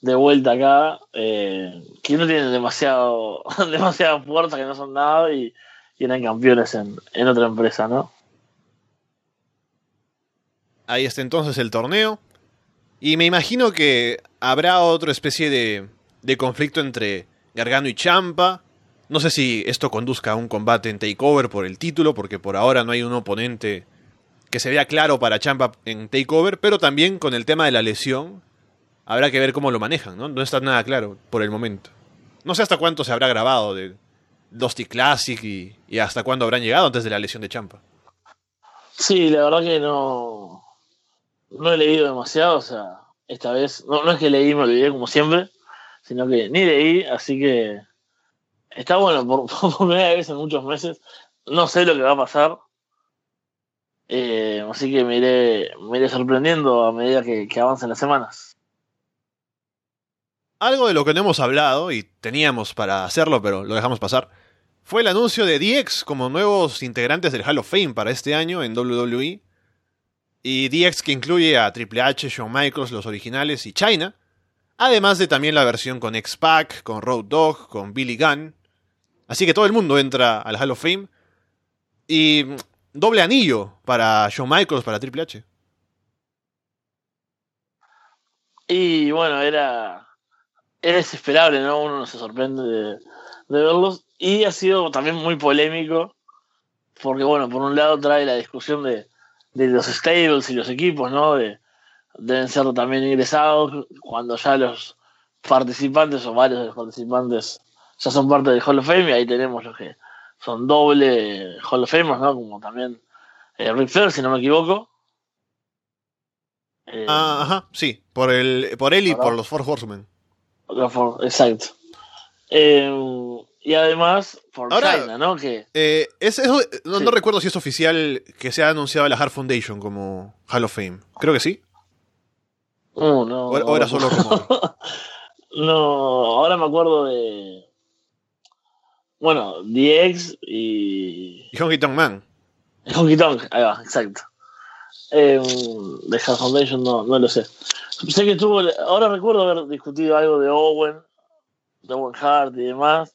de vuelta acá. eh, que no tienen demasiado, demasiada fuerza, que no son nada y, eran campeones en, otra empresa, ¿no? Ahí está entonces el torneo. Y me imagino que habrá otra especie de conflicto entre Gargano y Champa. No sé si esto conduzca a un combate en Takeover por el título, porque por ahora no hay un oponente que se vea claro para Champa en Takeover, pero también con el tema de la lesión habrá que ver cómo lo manejan, ¿no? No está nada claro por el momento. No sé hasta cuánto se habrá grabado de Dusty Classic y, hasta cuándo habrán llegado antes de la lesión de Champa. Sí, la verdad que no, no he leído demasiado, o sea, esta vez, no, no es que leí me olvidé como siempre, sino que ni leí, así que está bueno, por, por primera vez en muchos meses, no sé lo que va a pasar, eh, así que me iré, sorprendiendo a medida que, que avancen las semanas. Algo de lo que no hemos hablado, y teníamos para hacerlo, pero lo dejamos pasar, fue el anuncio de DX como nuevos integrantes del Hall of Fame para este año en WWE. Y DX que incluye a Triple H, Shawn Michaels, los originales y China. Además de también la versión con X-Pac, con Road Dogg, con Billy Gunn. Así que todo el mundo entra al Hall of Fame. Y doble anillo para Shawn Michaels, para Triple H. Y bueno, era, era desesperable, ¿no? Uno no se sorprende de, verlos. Y ha sido también muy polémico, porque bueno, por un lado trae la discusión de, de los stables y los equipos, ¿no? De, deben ser también ingresados cuando ya los participantes o varios de los participantes ya son parte del Hall of Fame y ahí tenemos los que son doble Hall of Famers, ¿no? Como también eh, Ric Flair, si no me equivoco. Eh, Ah, ajá, sí, por, el, por él y ¿Verdad? por los Four Horsemen. Exacto. Eh, y además, por Ahora- China, ¿no? Que Eh, es, eso- no, Sí. no recuerdo si es oficial que se ha anunciado la Hart Foundation como Hall of Fame. Creo que sí. Uh, no, O, o era solo rumor. no, ahora me acuerdo de. Bueno, DX y. Y Honky Tonk Man. Honky Tonk, ahí va, exacto. Eh, de Hard Foundation no, no lo sé. Sé que tuvo. Ahora recuerdo haber discutido algo de Owen, de Owen Hart y demás.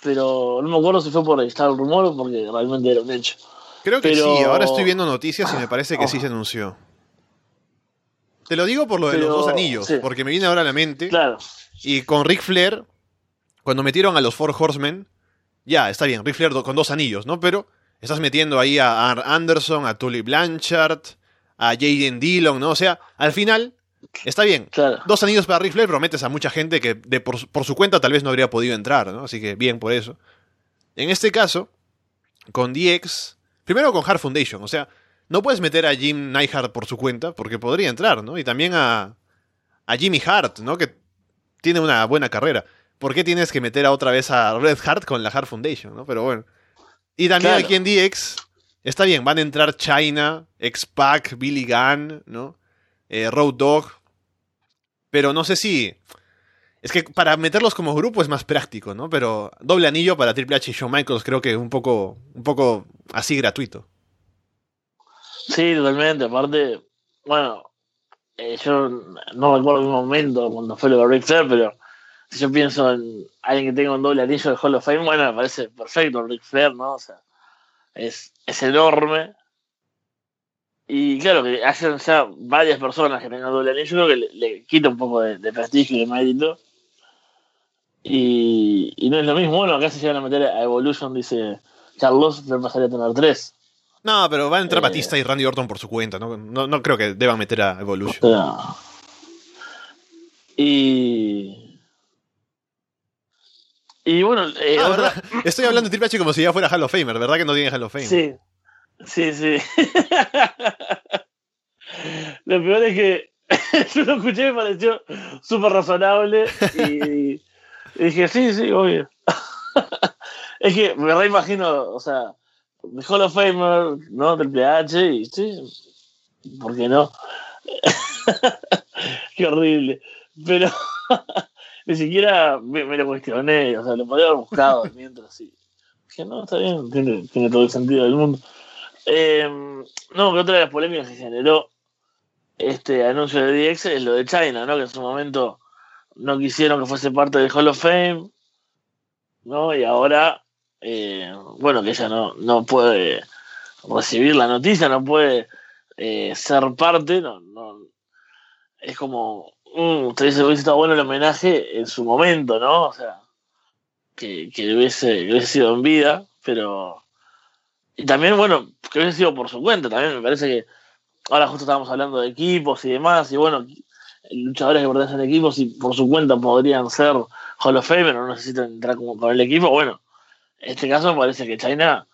Pero no me acuerdo si fue por estaba el rumor o porque realmente era un hecho. Creo que Pero- sí. Ahora estoy viendo noticias y me parece que Oh. sí se anunció. Te lo digo por lo de los dos anillos, sí. porque me viene ahora a la mente. Claro. Y con Ric Flair, cuando metieron a los Four Horsemen, ya, está bien, Ric Flair con dos anillos, ¿no? Pero estás metiendo ahí a Arn Anderson, a Tully Blanchard, a Jaden Dillon, ¿no? O sea, al final, está bien. Claro. Dos anillos para Ric Flair, pero metes a mucha gente que de por, su- por su cuenta tal vez no habría podido entrar, ¿no? Así que bien por eso. En este caso, con DX, primero con Hard Foundation, o sea, no puedes meter a Jim Neidhart por su cuenta, porque podría entrar, ¿no? Y también a, a Jimmy Hart, ¿no? Que tiene una buena carrera. ¿Por qué tienes que meter a otra vez a Red Hart con la Hart Foundation, ¿no? Pero bueno. Y también Claro. aquí en DX, está bien, van a entrar China, X-Pac, Billy Gunn, ¿no? Eh, Road Dogg. Pero no sé si. Es que para meterlos como grupo es más práctico, ¿no? Pero doble anillo para Triple H y Shawn Michaels creo que un poco, un poco así gratuito. Sí, totalmente. Aparte, bueno, eh, yo no recuerdo un momento cuando fue lo de Ric Flair, pero si yo pienso en alguien que tenga un doble anillo de Hall of Fame, bueno, me parece perfecto Ric Flair, ¿no? O sea, es, es enorme. Y claro, que hayan ya varias personas que tengan doble anillo, creo que le, le quita un poco de, de prestigio y de mérito. Y, y no es lo mismo. Bueno, acá se llegan a meter a Evolution, dice Carlos, le pasaría a tener tres. No, pero van a entrar Eh. Batista y Randy Orton por su cuenta, ¿no? No, no creo que deban meter a Evolution. O sea, y. Y bueno, eh, Ah. Estoy hablando de Triple H como si ya fuera Hall of Famer, ¿verdad que no tiene Hall of Fame? sí, sí, sí. Lo peor es que yo lo escuché y me pareció súper razonable y, dije, sí, sí, obvio. es que me reimagino, o sea, de Hall of Famer, ¿no? Triple H y sí, ¿por qué no? Qué horrible. Pero ni siquiera me, lo cuestioné, o sea, lo podría haber buscado mientras sí. Dije, no, está bien, tiene, todo el sentido del mundo. Eh, no, que otra de las polémicas que generó este anuncio de DX es lo de China, ¿no? Que en su momento no quisieron que fuese parte del Hall of Fame, ¿no? Y ahora, eh, bueno, que ella no, no puede recibir la noticia, no puede eh, ser parte, no, no, es como, mm, te hubiese estado bueno el homenaje en su momento, ¿no? O sea, que, que, hubiese, que hubiese sido en vida, pero... Y también, bueno, que hubiese sido por su cuenta, también me parece que ahora justo estábamos hablando de equipos y demás, y bueno, luchadores que pertenecen a equipos y por su cuenta podrían ser Hall of Famer, no necesitan entrar como con el equipo, bueno, en este caso me parece que China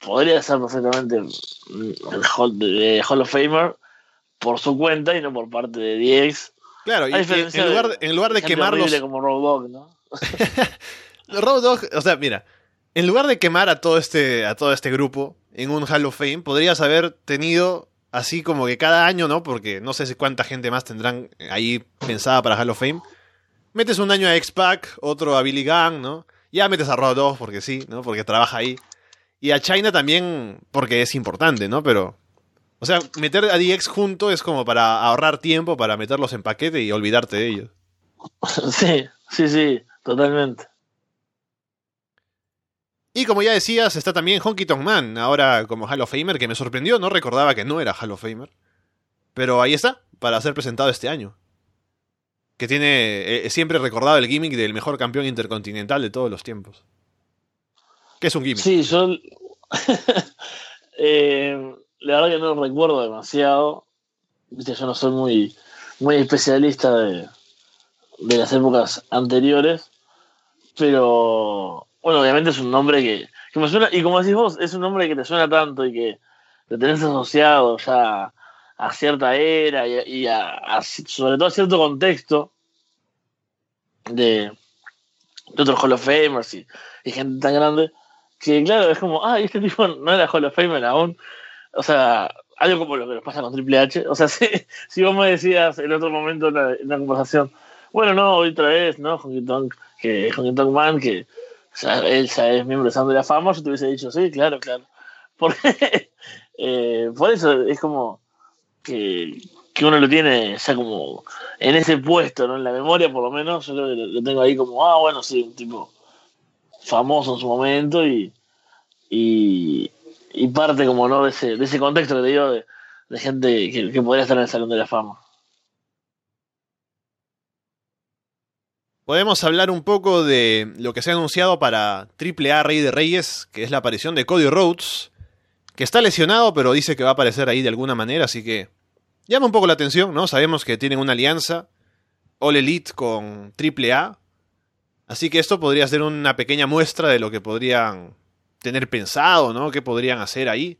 podría ser perfectamente el Hall of Famer por su cuenta y no por parte de DX. Claro, y, en, lugar de, en lugar de quemarlos. como Road Dogg, ¿no? Road o sea, mira, en lugar de quemar a todo este, a todo este grupo en un Hall of Fame, podrías haber tenido así como que cada año, ¿no? Porque no sé si cuánta gente más tendrán ahí pensada para Hall of Fame. Metes un año a X-Pac, otro a Billy Gunn, ¿no? Ya metes a Road Dogg porque sí, ¿no? Porque trabaja ahí. Y a China también porque es importante, ¿no? Pero... O sea, meter a DX junto es como para ahorrar tiempo, para meterlos en paquete y olvidarte de ellos. Sí, sí, sí, totalmente. Y como ya decías, está también Honky Tonk Man, ahora como Hall of Famer, que me sorprendió, no recordaba que no era Hall of Famer. Pero ahí está, para ser presentado este año. Que tiene eh, siempre recordado el gimmick del mejor campeón intercontinental de todos los tiempos. Que es un gimmick. Sí, yo. eh, la verdad que no lo recuerdo demasiado. Viste, yo no soy muy, muy especialista de, de las épocas anteriores. Pero. Bueno, obviamente es un nombre que, que me suena. Y como decís vos, es un nombre que te suena tanto y que te tenés asociado ya a cierta era y, y a, sobre todo a cierto contexto de, de otros Hall of Famers y, y gente tan grande que claro, es como, ah, este tipo no era Hall of Famer aún. O sea, algo como lo que nos pasa con Triple H. O sea, si, si vos me decías en otro momento en la, conversación, bueno, no, otra vez, ¿no? Honky Tonk, que Man, que él ya es miembro de la Fama, yo te hubiese dicho, sí, claro, claro. Porque, eh, por eso es como que, que uno lo tiene ya como en ese puesto, ¿no? En la memoria, por lo menos, yo lo, lo tengo ahí como, ah, bueno, sí, un tipo famoso en su momento y, y, y parte como no de ese, de ese contexto que te digo de, gente que, que podría estar en el Salón de la Fama. Podemos hablar un poco de lo que se ha anunciado para AAA Rey de Reyes, que es la aparición de Cody Rhodes, que está lesionado, pero dice que va a aparecer ahí de alguna manera, así que llama un poco la atención, ¿no? Sabemos que tienen una alianza All Elite con AAA, así que esto podría ser una pequeña muestra de lo que podrían tener pensado, ¿no? ¿Qué podrían hacer ahí?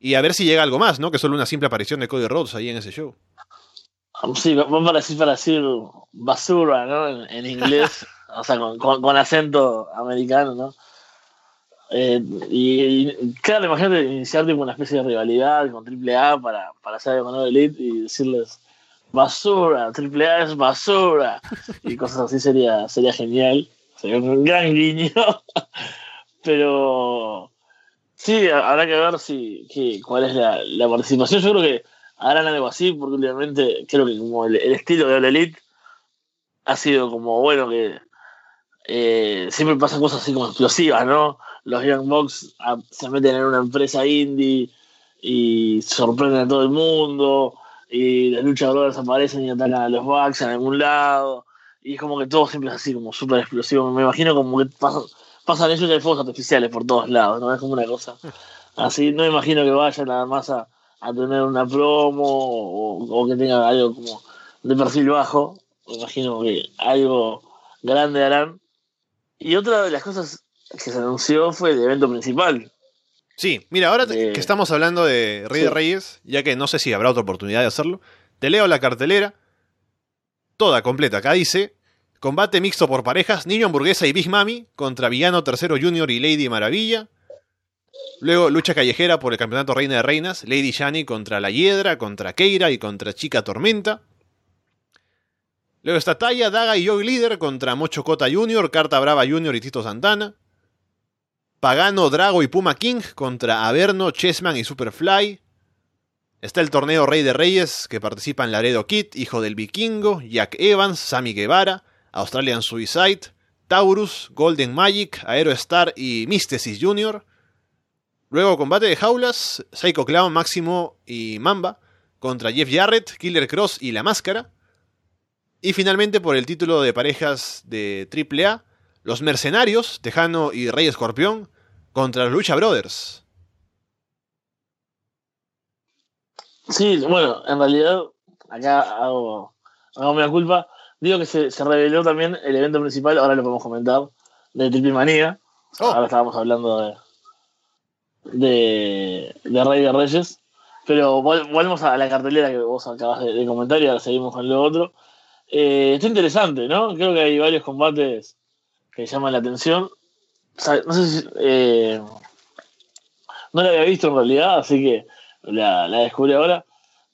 Y a ver si llega algo más, ¿no? Que solo una simple aparición de Cody Rhodes ahí en ese show. Sí, va para decir, para decir basura, ¿no? En, inglés, o sea, con, con, acento americano, ¿no? Eh, y, claro, imagínate iniciar tipo una especie de rivalidad con AAA para, para hacer el ganador Elite y decirles basura, AAA es basura y cosas así sería, sería genial, sería un gran guiño, pero sí, habrá que ver si, cuál es la, la participación. Yo creo que harán algo así, porque últimamente creo que como el, estilo de la Elite ha sido como bueno que eh, siempre pasan cosas así como explosivas, ¿no? Los Young Bucks ah, se meten en una empresa indie y sorprenden a todo el mundo y las luchadoras aparecen y atacan a los Bucks en algún lado y es como que todo siempre es así como súper explosivo. Me imagino como que pasan, pasan ellos y hay fuegos artificiales por todos lados, ¿no? Es como una cosa así. No imagino que vayan nada más a a tener una promo o, que tenga algo como de perfil bajo. Me imagino que algo grande harán. Y otra de las cosas que se anunció fue el evento principal. Sí, mira, ahora que estamos hablando de Rey de Reyes, ya que no sé si habrá otra oportunidad de hacerlo, te leo la cartelera, toda completa. Acá dice: Combate mixto por parejas, Niño Hamburguesa y Big Mami contra Villano Tercero Junior y Lady Maravilla. Luego, lucha callejera por el campeonato Reina de Reinas, Lady Shani contra La Hiedra, contra Keira y contra Chica Tormenta. Luego está Taya, Daga y Joy Líder contra Mocho Cota Jr., Carta Brava Jr. y Tito Santana. Pagano, Drago y Puma King contra Averno, Chessman y Superfly. Está el torneo Rey de Reyes, que participan Laredo Kid, Hijo del Vikingo, Jack Evans, Sammy Guevara, Australian Suicide, Taurus, Golden Magic, Aerostar y Mystesis Jr. Luego combate de jaulas, Psycho Clown, Máximo y Mamba contra Jeff Jarrett, Killer Cross y La Máscara. Y finalmente por el título de parejas de AAA, Los Mercenarios, Tejano y Rey Escorpión contra los Lucha Brothers. Sí, bueno, en realidad acá hago, hago mi culpa. Digo que se, reveló también el evento principal, ahora lo podemos comentar, de Triple Manía. Oh. Ahora estábamos hablando de, de, de Rey de Reyes. Pero volvemos a la cartelera que vos acabas de, comentar y ahora seguimos con lo otro. Eh, está interesante, ¿no? Creo que hay varios combates que llaman la atención. no sé si. Eh, no la había visto en realidad, así que la, descubrí ahora.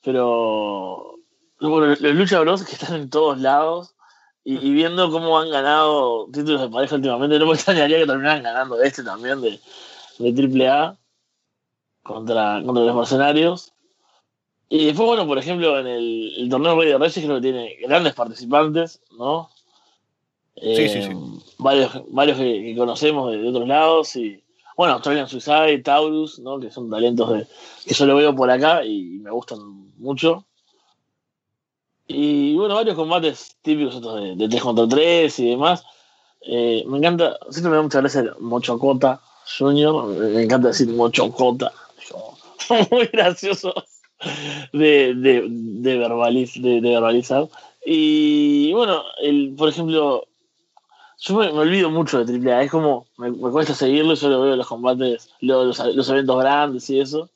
Pero. Los Lucha Bros que están en todos lados. Y, viendo cómo han ganado títulos de pareja últimamente, no me extrañaría que terminaran ganando este también de, de AAA contra, contra los mercenarios. Y después, bueno, por ejemplo, en el, torneo Rey de Reyes creo que tiene grandes participantes, ¿no? sí, sí, sí. Eh, varios, varios que, conocemos de, otros lados y, bueno, Australian Suicide, Taurus, ¿no? Que son talentos de, que yo lo veo por acá y me gustan mucho. Y bueno, varios combates típicos de, de 3 contra 3 y demás. Eh, me encanta, siempre me da mucha gracia Mochocota Junior, me encanta decir Mochocota muy gracioso de, de, de, verbalizar. Y bueno, el, por ejemplo, yo me, olvido mucho de AAA, es como, me, cuesta seguirlo, yo lo veo los combates, los, los eventos grandes y eso.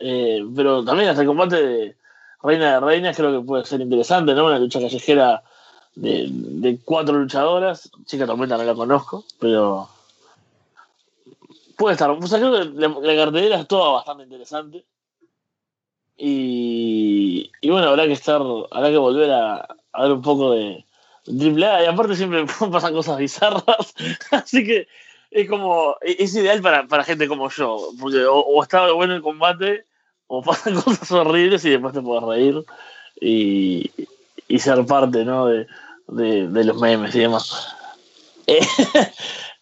Eh, pero también hasta el combate de Reina de Reinas creo que puede ser interesante, ¿no? Una lucha callejera de, de cuatro luchadoras. Chica Tormenta no la conozco, pero Puede estar. O sea, creo que la, cartelera es toda bastante interesante. Y, y, bueno, habrá que estar, habrá que volver a, a ver un poco de, triple A. Y aparte siempre pasan cosas bizarras. Así que es como, es ideal para, para gente como yo. Porque o, está bueno el combate, o pasan cosas horribles y después te puedes reír y, y ser parte, ¿no? De, de, los memes y demás. Eh,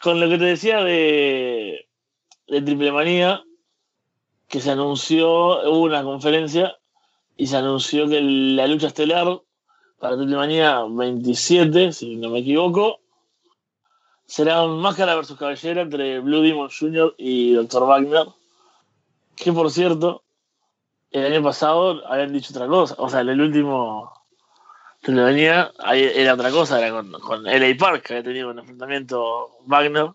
con lo que te decía de, de Triple Manía que se anunció, hubo una conferencia y se anunció que la lucha estelar para Triple Manía 27, si no me equivoco, será un Máscara versus Cabellera entre Blue Demon Jr. y Dr. Wagner. Que por cierto, el año pasado habían dicho otra cosa. O sea, en el último Manía era otra cosa, era con, con LA Park, que había tenido un enfrentamiento Wagner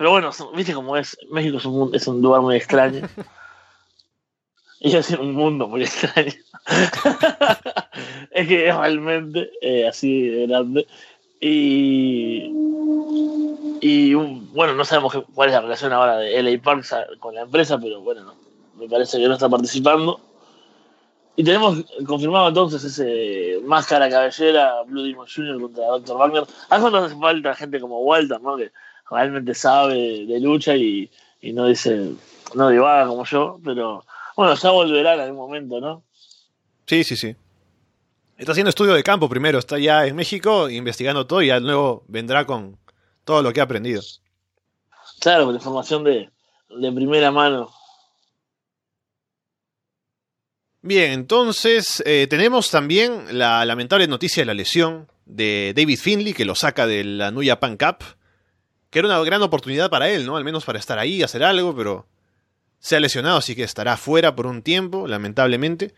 pero bueno, viste cómo es. México es un, es un lugar muy extraño. A decir un mundo muy extraño. es que es realmente eh, así de grande. Y, y bueno, no sabemos cuál es la relación ahora de LA Parks a- con la empresa, pero bueno, no, me parece que no está participando. Y tenemos confirmado entonces ese máscara cabellera Blue Demon Jr. contra Dr. Wagner. A cuando hace falta gente como Walter, ¿no? Que realmente sabe de lucha y, y no dice, no divaga como yo, pero bueno, ya volverá en algún momento, ¿no? Sí, sí, sí. Está haciendo estudio de campo primero, está ya en México investigando todo y ya luego vendrá con todo lo que ha aprendido. Claro, con información de, de primera mano. Bien, entonces eh, tenemos también la lamentable noticia de la lesión de David Finley, que lo saca de la New Japan Cup, que era una gran oportunidad para él, ¿no? Al menos para estar ahí, hacer algo, pero se ha lesionado, así que estará fuera por un tiempo, lamentablemente.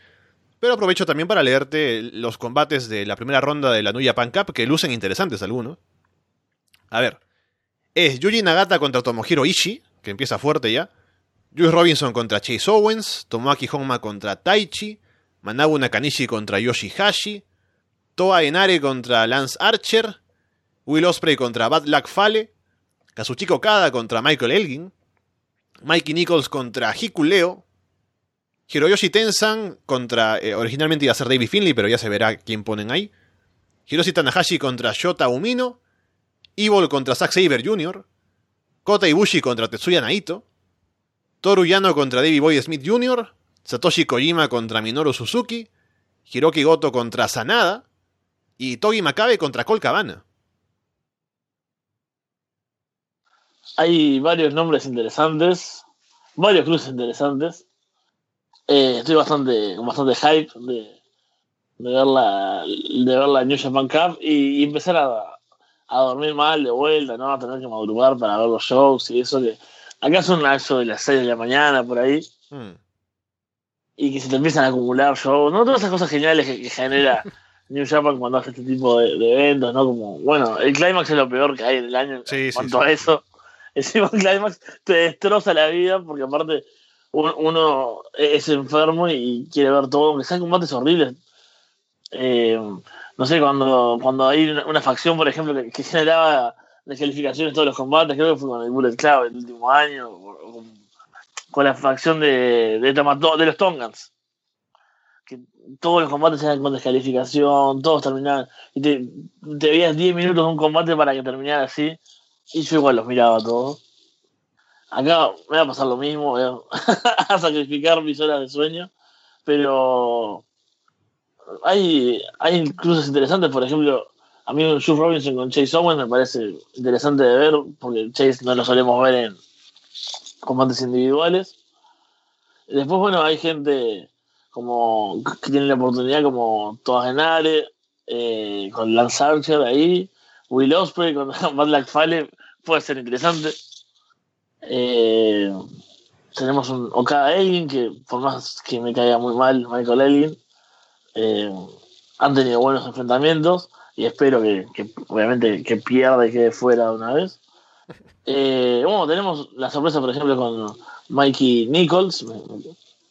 Pero aprovecho también para leerte los combates de la primera ronda de la New Japan Cup, que lucen interesantes algunos. A ver, es Yuji Nagata contra Tomohiro Ishii, que empieza fuerte ya. Juice Robinson contra Chase Owens, Tomoaki Honma contra Taichi, Manabu Nakanishi contra Yoshihashi, Toa Enare contra Lance Archer, Will Ospreay contra Bad Luck Fale, Kazuchika Okada contra Michael Elgin, Mikey Nichols contra Hikuleo, Hiroyoshi Tensan contra, eh, originalmente iba a ser David Finley, pero ya se verá quién ponen ahí, Hiroshi Tanahashi contra Shota Umino, Evil contra Zack Saber Jr., Kota Ibushi contra Tetsuya Naito, Toru Yano contra Davey Boy Smith Jr., Satoshi Kojima contra Minoru Suzuki, Hiroki Goto contra Sanada y Togi Makabe contra Cole Cabana. Hay varios nombres interesantes, varios cruces interesantes. Eh, estoy bastante, bastante hype de, ver la, de ver la New Japan Cup y, y empezar a, a dormir mal de vuelta, ¿no? A tener que madrugar para ver los shows y eso que acá son eso de las 6 de la mañana por ahí Hmm. y que se te empiezan a acumular shows, ¿no? Todas esas cosas geniales que, que genera New Japan cuando hace este tipo de, de eventos, ¿no? Como, bueno, el Climax es lo peor que hay en el año Sí, en cuanto sí. a eso. Encima el Climax te destroza la vida porque aparte un- uno es enfermo y quiere ver todo, aunque sean combates horribles. Eh, no sé, cuando, cuando hay una, una facción, por ejemplo, que, que generaba descalificaciones todos los combates, creo que fue con el Bullet Club el último año, con, la facción de, de, Tamato- de los Tongans. Que todos los combates eran con descalificación, todos terminaban. Y te, te veías 10 minutos de un combate para que terminara así. Y yo igual los miraba todos. Acá me va a pasar lo mismo, voy a sacrificar mis horas de sueño. Pero hay, hay cruces interesantes, por ejemplo, a mí Juice Robinson con Chase Owens me parece interesante de ver, porque Chase no lo solemos ver en combates individuales. Después, bueno, hay gente como que tiene la oportunidad como Toa Genare, eh, con Lance Archer ahí, Will Ospreay con Bad Luck Fale, puede ser interesante. Eh, tenemos un Okada Elgin, que por más que me caiga muy mal Michael Elgin, eh, han tenido buenos enfrentamientos y espero que, que obviamente que pierda y quede fuera de una vez. Eh, bueno, tenemos la sorpresa, por ejemplo, con Mikey Nichols,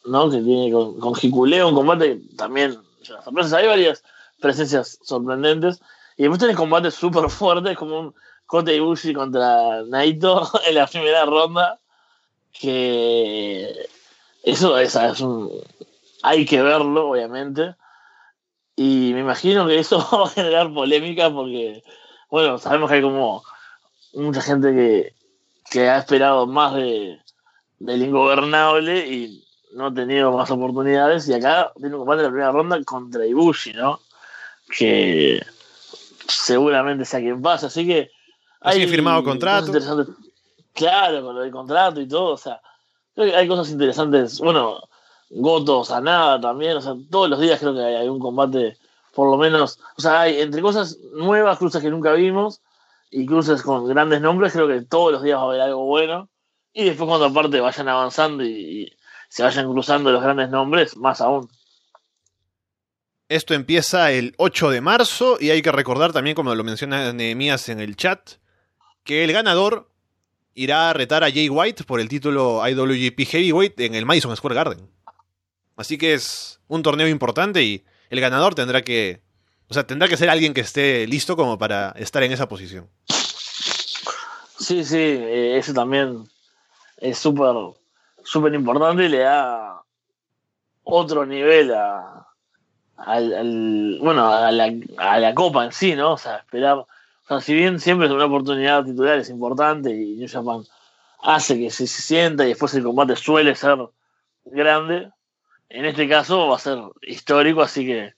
¿no? que tiene con, con Hikuleo un combate que también, sorpresas, hay varias presencias sorprendentes. Y después tenés combates súper fuertes, como un Kota Ibushi contra Naito en la primera ronda, que eso es, es un... Hay que verlo, obviamente. Y me imagino que eso va a generar polémica porque, bueno, sabemos que hay como mucha gente que, que ha esperado más de, del ingobernable y no ha tenido más oportunidades. Y acá tiene un combate en la primera ronda contra Ibushi, ¿no? Que seguramente sea quien pase. Así que. Así firmado contrato. Claro, con lo del contrato y todo. O sea, creo que hay cosas interesantes. Bueno, Goto, Sanada también. O sea, todos los días creo que hay, un combate, por lo menos. O sea, hay entre cosas nuevas, cruces que nunca vimos y cruces con grandes nombres. Creo que todos los días va a haber algo bueno. Y después, cuando aparte vayan avanzando y, y se vayan cruzando los grandes nombres, más aún. Esto empieza el 8 de marzo y hay que recordar también, como lo menciona Nehemías en el chat, que el ganador irá a retar a Jay White por el título IWGP Heavyweight en el Madison Square Garden. Así que es un torneo importante y el ganador tendrá que. O sea, tendrá que ser alguien que esté listo como para estar en esa posición. Sí, sí, eh, eso también es súper súper importante y le da otro nivel a, al, bueno, a la, a la copa en sí, ¿no? O sea, esperar. O sea, si bien siempre es una oportunidad titular, es importante y New Japan hace que se, se sienta y después el combate suele ser grande, en este caso va a ser histórico, así que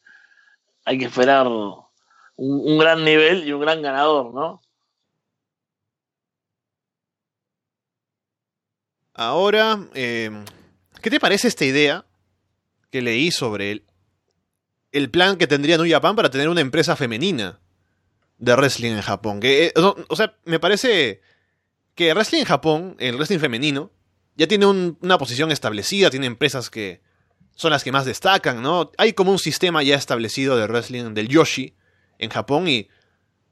hay que esperar un, gran nivel y un gran ganador, ¿no? Ahora, eh, ¿qué te parece esta idea que leí sobre el, el plan que tendría New Japan para tener una empresa femenina de wrestling en Japón? Que, eh, o, sea, me parece que wrestling en Japón, el wrestling femenino, ya tiene un- una posición establecida, tiene empresas que son las que más destacan, ¿no? Hay como un sistema ya establecido de wrestling del Yoshi en Japón y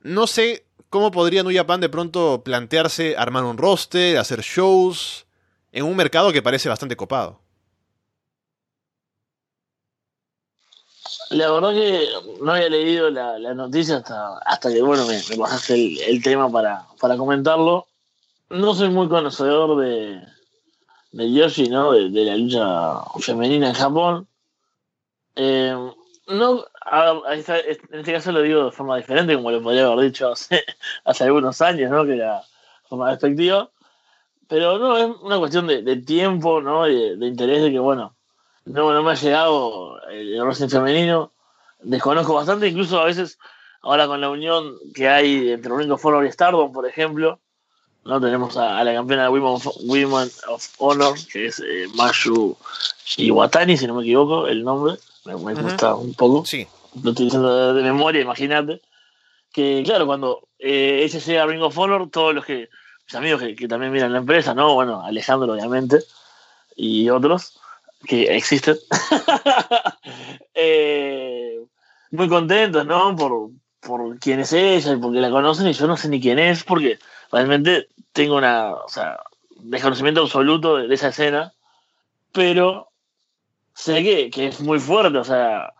no sé cómo podría New Japan de pronto plantearse armar un roster, hacer shows en un mercado que parece bastante copado. La verdad que no había leído la, la noticia hasta, hasta que, bueno, me, me pasaste el, el tema para, para comentarlo. No soy muy conocedor de, de Yoshi, ¿no? De, la lucha femenina en Japón. Eh, no, a está, en este caso lo digo de forma diferente, como lo podría haber dicho hace, algunos años, ¿no? Que era forma despectiva. Pero no, es una cuestión de, tiempo, ¿no? De, interés de que, bueno, no, no me ha llegado el, wrestling femenino. Desconozco bastante, incluso a veces, ahora con la unión que hay entre Ring of Honor y Stardom, por ejemplo, no tenemos a, a la campeona de Women of, Women of Honor, que es eh, Mashu Iwatani, si no me equivoco, el nombre. Me, me gusta un poco Sí. lo estoy diciendo de, de memoria, imagínate. Que claro, cuando eh, ella llega a Ring of Honor, todos los que, mis amigos que, que también miran la empresa, ¿no? Bueno, Alejandro, obviamente, y otros que existen, eh, muy contentos, ¿no? Por, por quién es ella y porque la conocen, y yo no sé ni quién es, porque realmente tengo una, o sea, desconocimiento absoluto de, esa escena, pero sé que, que es muy fuerte, o sea,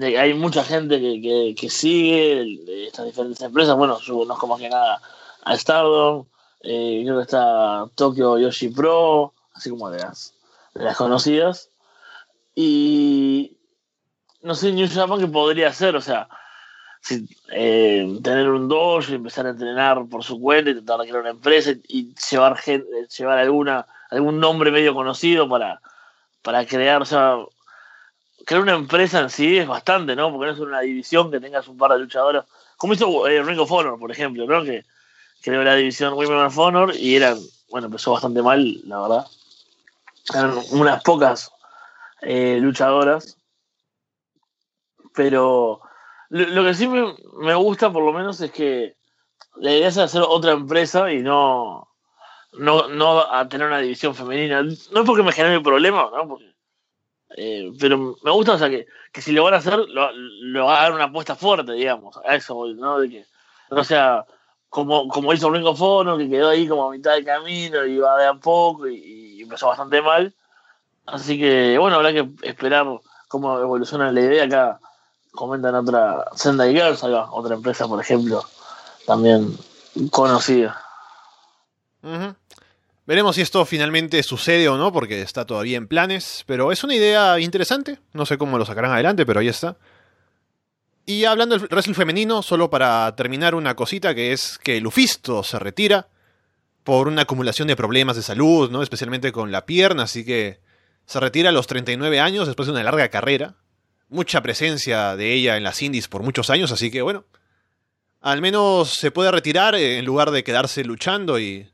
hay mucha gente que, que, que sigue estas diferentes empresas. Bueno, yo conozco más que nada a Stardom, eh, creo que está Tokyo Yoshi Pro, así como de las, las conocidas. Y no sé, New Japan que podría hacer, o sea, eh, tener un dojo y empezar a entrenar por su cuenta de crear una empresa y llevar, gente, llevar alguna, algún nombre medio conocido para, para crear, o crear una empresa en sí es bastante, ¿no? Porque no es una división que tengas un par de luchadores. Como hizo eh, Ring of Honor, por ejemplo, ¿no? Que creó la división Women of Honor y eran, bueno, empezó bastante mal, la verdad. Eran unas pocas eh, luchadoras. Pero lo, que sí me, me gusta, por lo menos, es que la idea es hacer otra empresa y no, no, no a tener una división femenina. No es porque me genere problema, ¿no? Porque eh, pero me gusta, o sea, que, que si lo van a hacer, lo, lo hagan una apuesta fuerte, digamos, a eso, ¿no? De que no sea como, como hizo Ring of Honor, que quedó ahí como a mitad del camino y va de a poco y, y empezó bastante mal. Así que, bueno, habrá que esperar cómo evoluciona la idea. Acá comentan otra, Sendai Girls, va, otra empresa, por ejemplo, también conocida. Veremos si esto finalmente sucede o no, porque está todavía en planes, pero es una idea interesante. No sé cómo lo sacarán adelante, pero ahí está. Y hablando del wrestling femenino, solo para terminar una cosita, que es que Lufisto se retira por una acumulación de problemas de salud, ¿no? especialmente con la pierna, así que se retira a los 39 años después de una larga carrera. Mucha presencia de ella en las indies por muchos años, así que bueno, al menos se puede retirar eh, en lugar de quedarse luchando y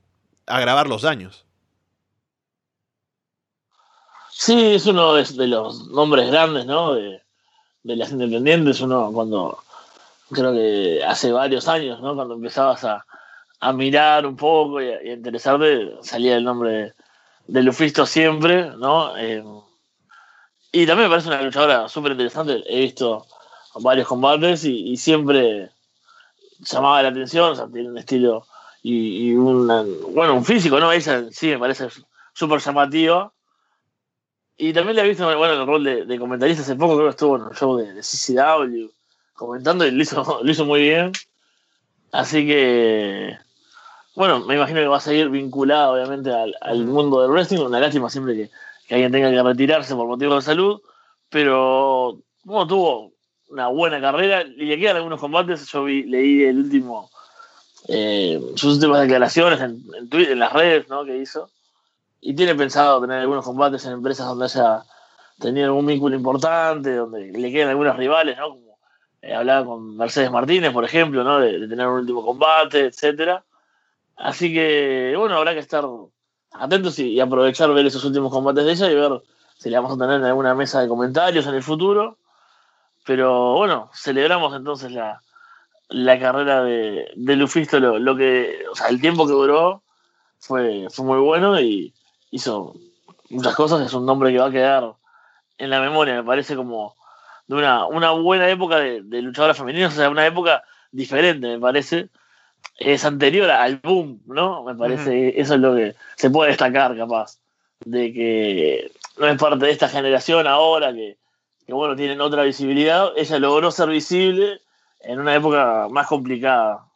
agravar los daños. Sí, es uno de, los nombres grandes, ¿no? De, de las independientes, uno cuando, creo que hace varios años, ¿no? Cuando empezabas a, mirar un poco y a, y interesarte, salía el nombre de, de Lufisto siempre, ¿no? Eh, y también me parece una luchadora súper interesante, he visto varios combates y, y siempre llamaba la atención, o sea, tiene un estilo y, y una- bueno, un físico, ¿no? Ella sí me parece súper llamativa. Y también le he visto bueno, el rol de, comentarista hace poco, creo que estuvo en un show de, CCW comentando y lo hizo, lo hizo muy bien. Así que, bueno, me imagino que va a seguir vinculado obviamente al, mundo del wrestling. Una lástima siempre que, que, alguien tenga que retirarse por motivos de salud, pero bueno, tuvo una buena carrera y le quedan algunos combates. Yo vi, leí el último, eh, sus últimas declaraciones en, Twitter, en las redes ¿no? que hizo y tiene pensado tener algunos combates en empresas donde haya tenido algún vínculo importante, donde le queden algunos rivales, ¿no? Como eh, hablaba con Mercedes Martínez, por ejemplo, ¿no? De, tener un último combate, etcétera. Así que, bueno, habrá que estar atentos y, aprovechar ver esos últimos combates de ella y ver si le vamos a tener en alguna mesa de comentarios en el futuro. Pero bueno, celebramos entonces la, la carrera de, de Lufisto, lo, lo, que, o sea, el tiempo que duró fue, fue muy bueno y, hizo muchas cosas, es un nombre que va a quedar en la memoria, me parece como de una, una buena época de, de luchadoras o sea, una época diferente, me parece. Es anterior al boom, ¿no? Me parece, eso es lo que se puede destacar, capaz, de que no es parte de esta generación ahora, que, que bueno, tienen otra visibilidad. Ella logró ser visible en una época más complicada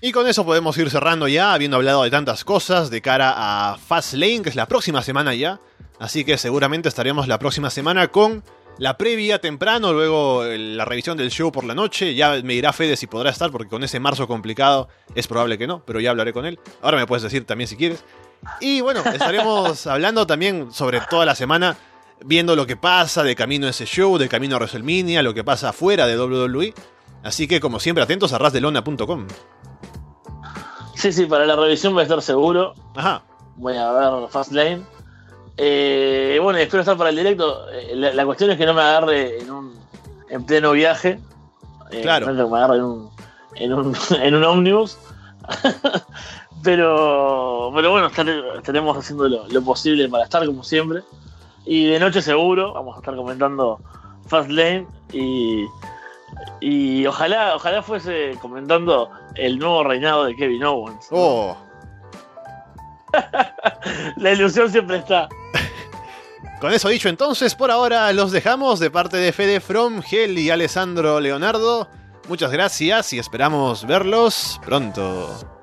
y con eso podemos ir cerrando ya, habiendo hablado de tantas cosas de cara a Fastlane, que es la próxima semana ya. Así que seguramente estaremos la próxima semana con la previa temprano, luego la revisión del show por la noche. Ya me dirá Fede si podrá estar, porque con ese marzo complicado es probable que no, pero ya hablaré con él. Ahora me puedes decir también si quieres. Y bueno, estaremos hablando también sobre toda la semana, viendo lo que pasa de camino a ese show, de camino a WrestleMania, lo que pasa afuera de WWE. Así que como siempre, atentos a rasdelona.com. Sí, sí, para la revisión voy a estar seguro. Ajá. Voy a ver Fastlane. Eh, bueno, espero estar para el directo. Eh, la, cuestión es que no me agarre en un en pleno viaje. Eh, claro. No que me agarre en un, en un, en un ómnibus. pero, pero bueno, estaremos haciendo lo, posible para estar como siempre. Y de noche seguro, vamos a estar comentando Fastlane y y ojalá, ojalá fuese comentando el nuevo reinado de Kevin Owens. Oh. La ilusión siempre está. Con eso dicho, entonces, por ahora los dejamos de parte de Fede From, Gel y Alessandro Leonardo. Muchas gracias y esperamos verlos pronto.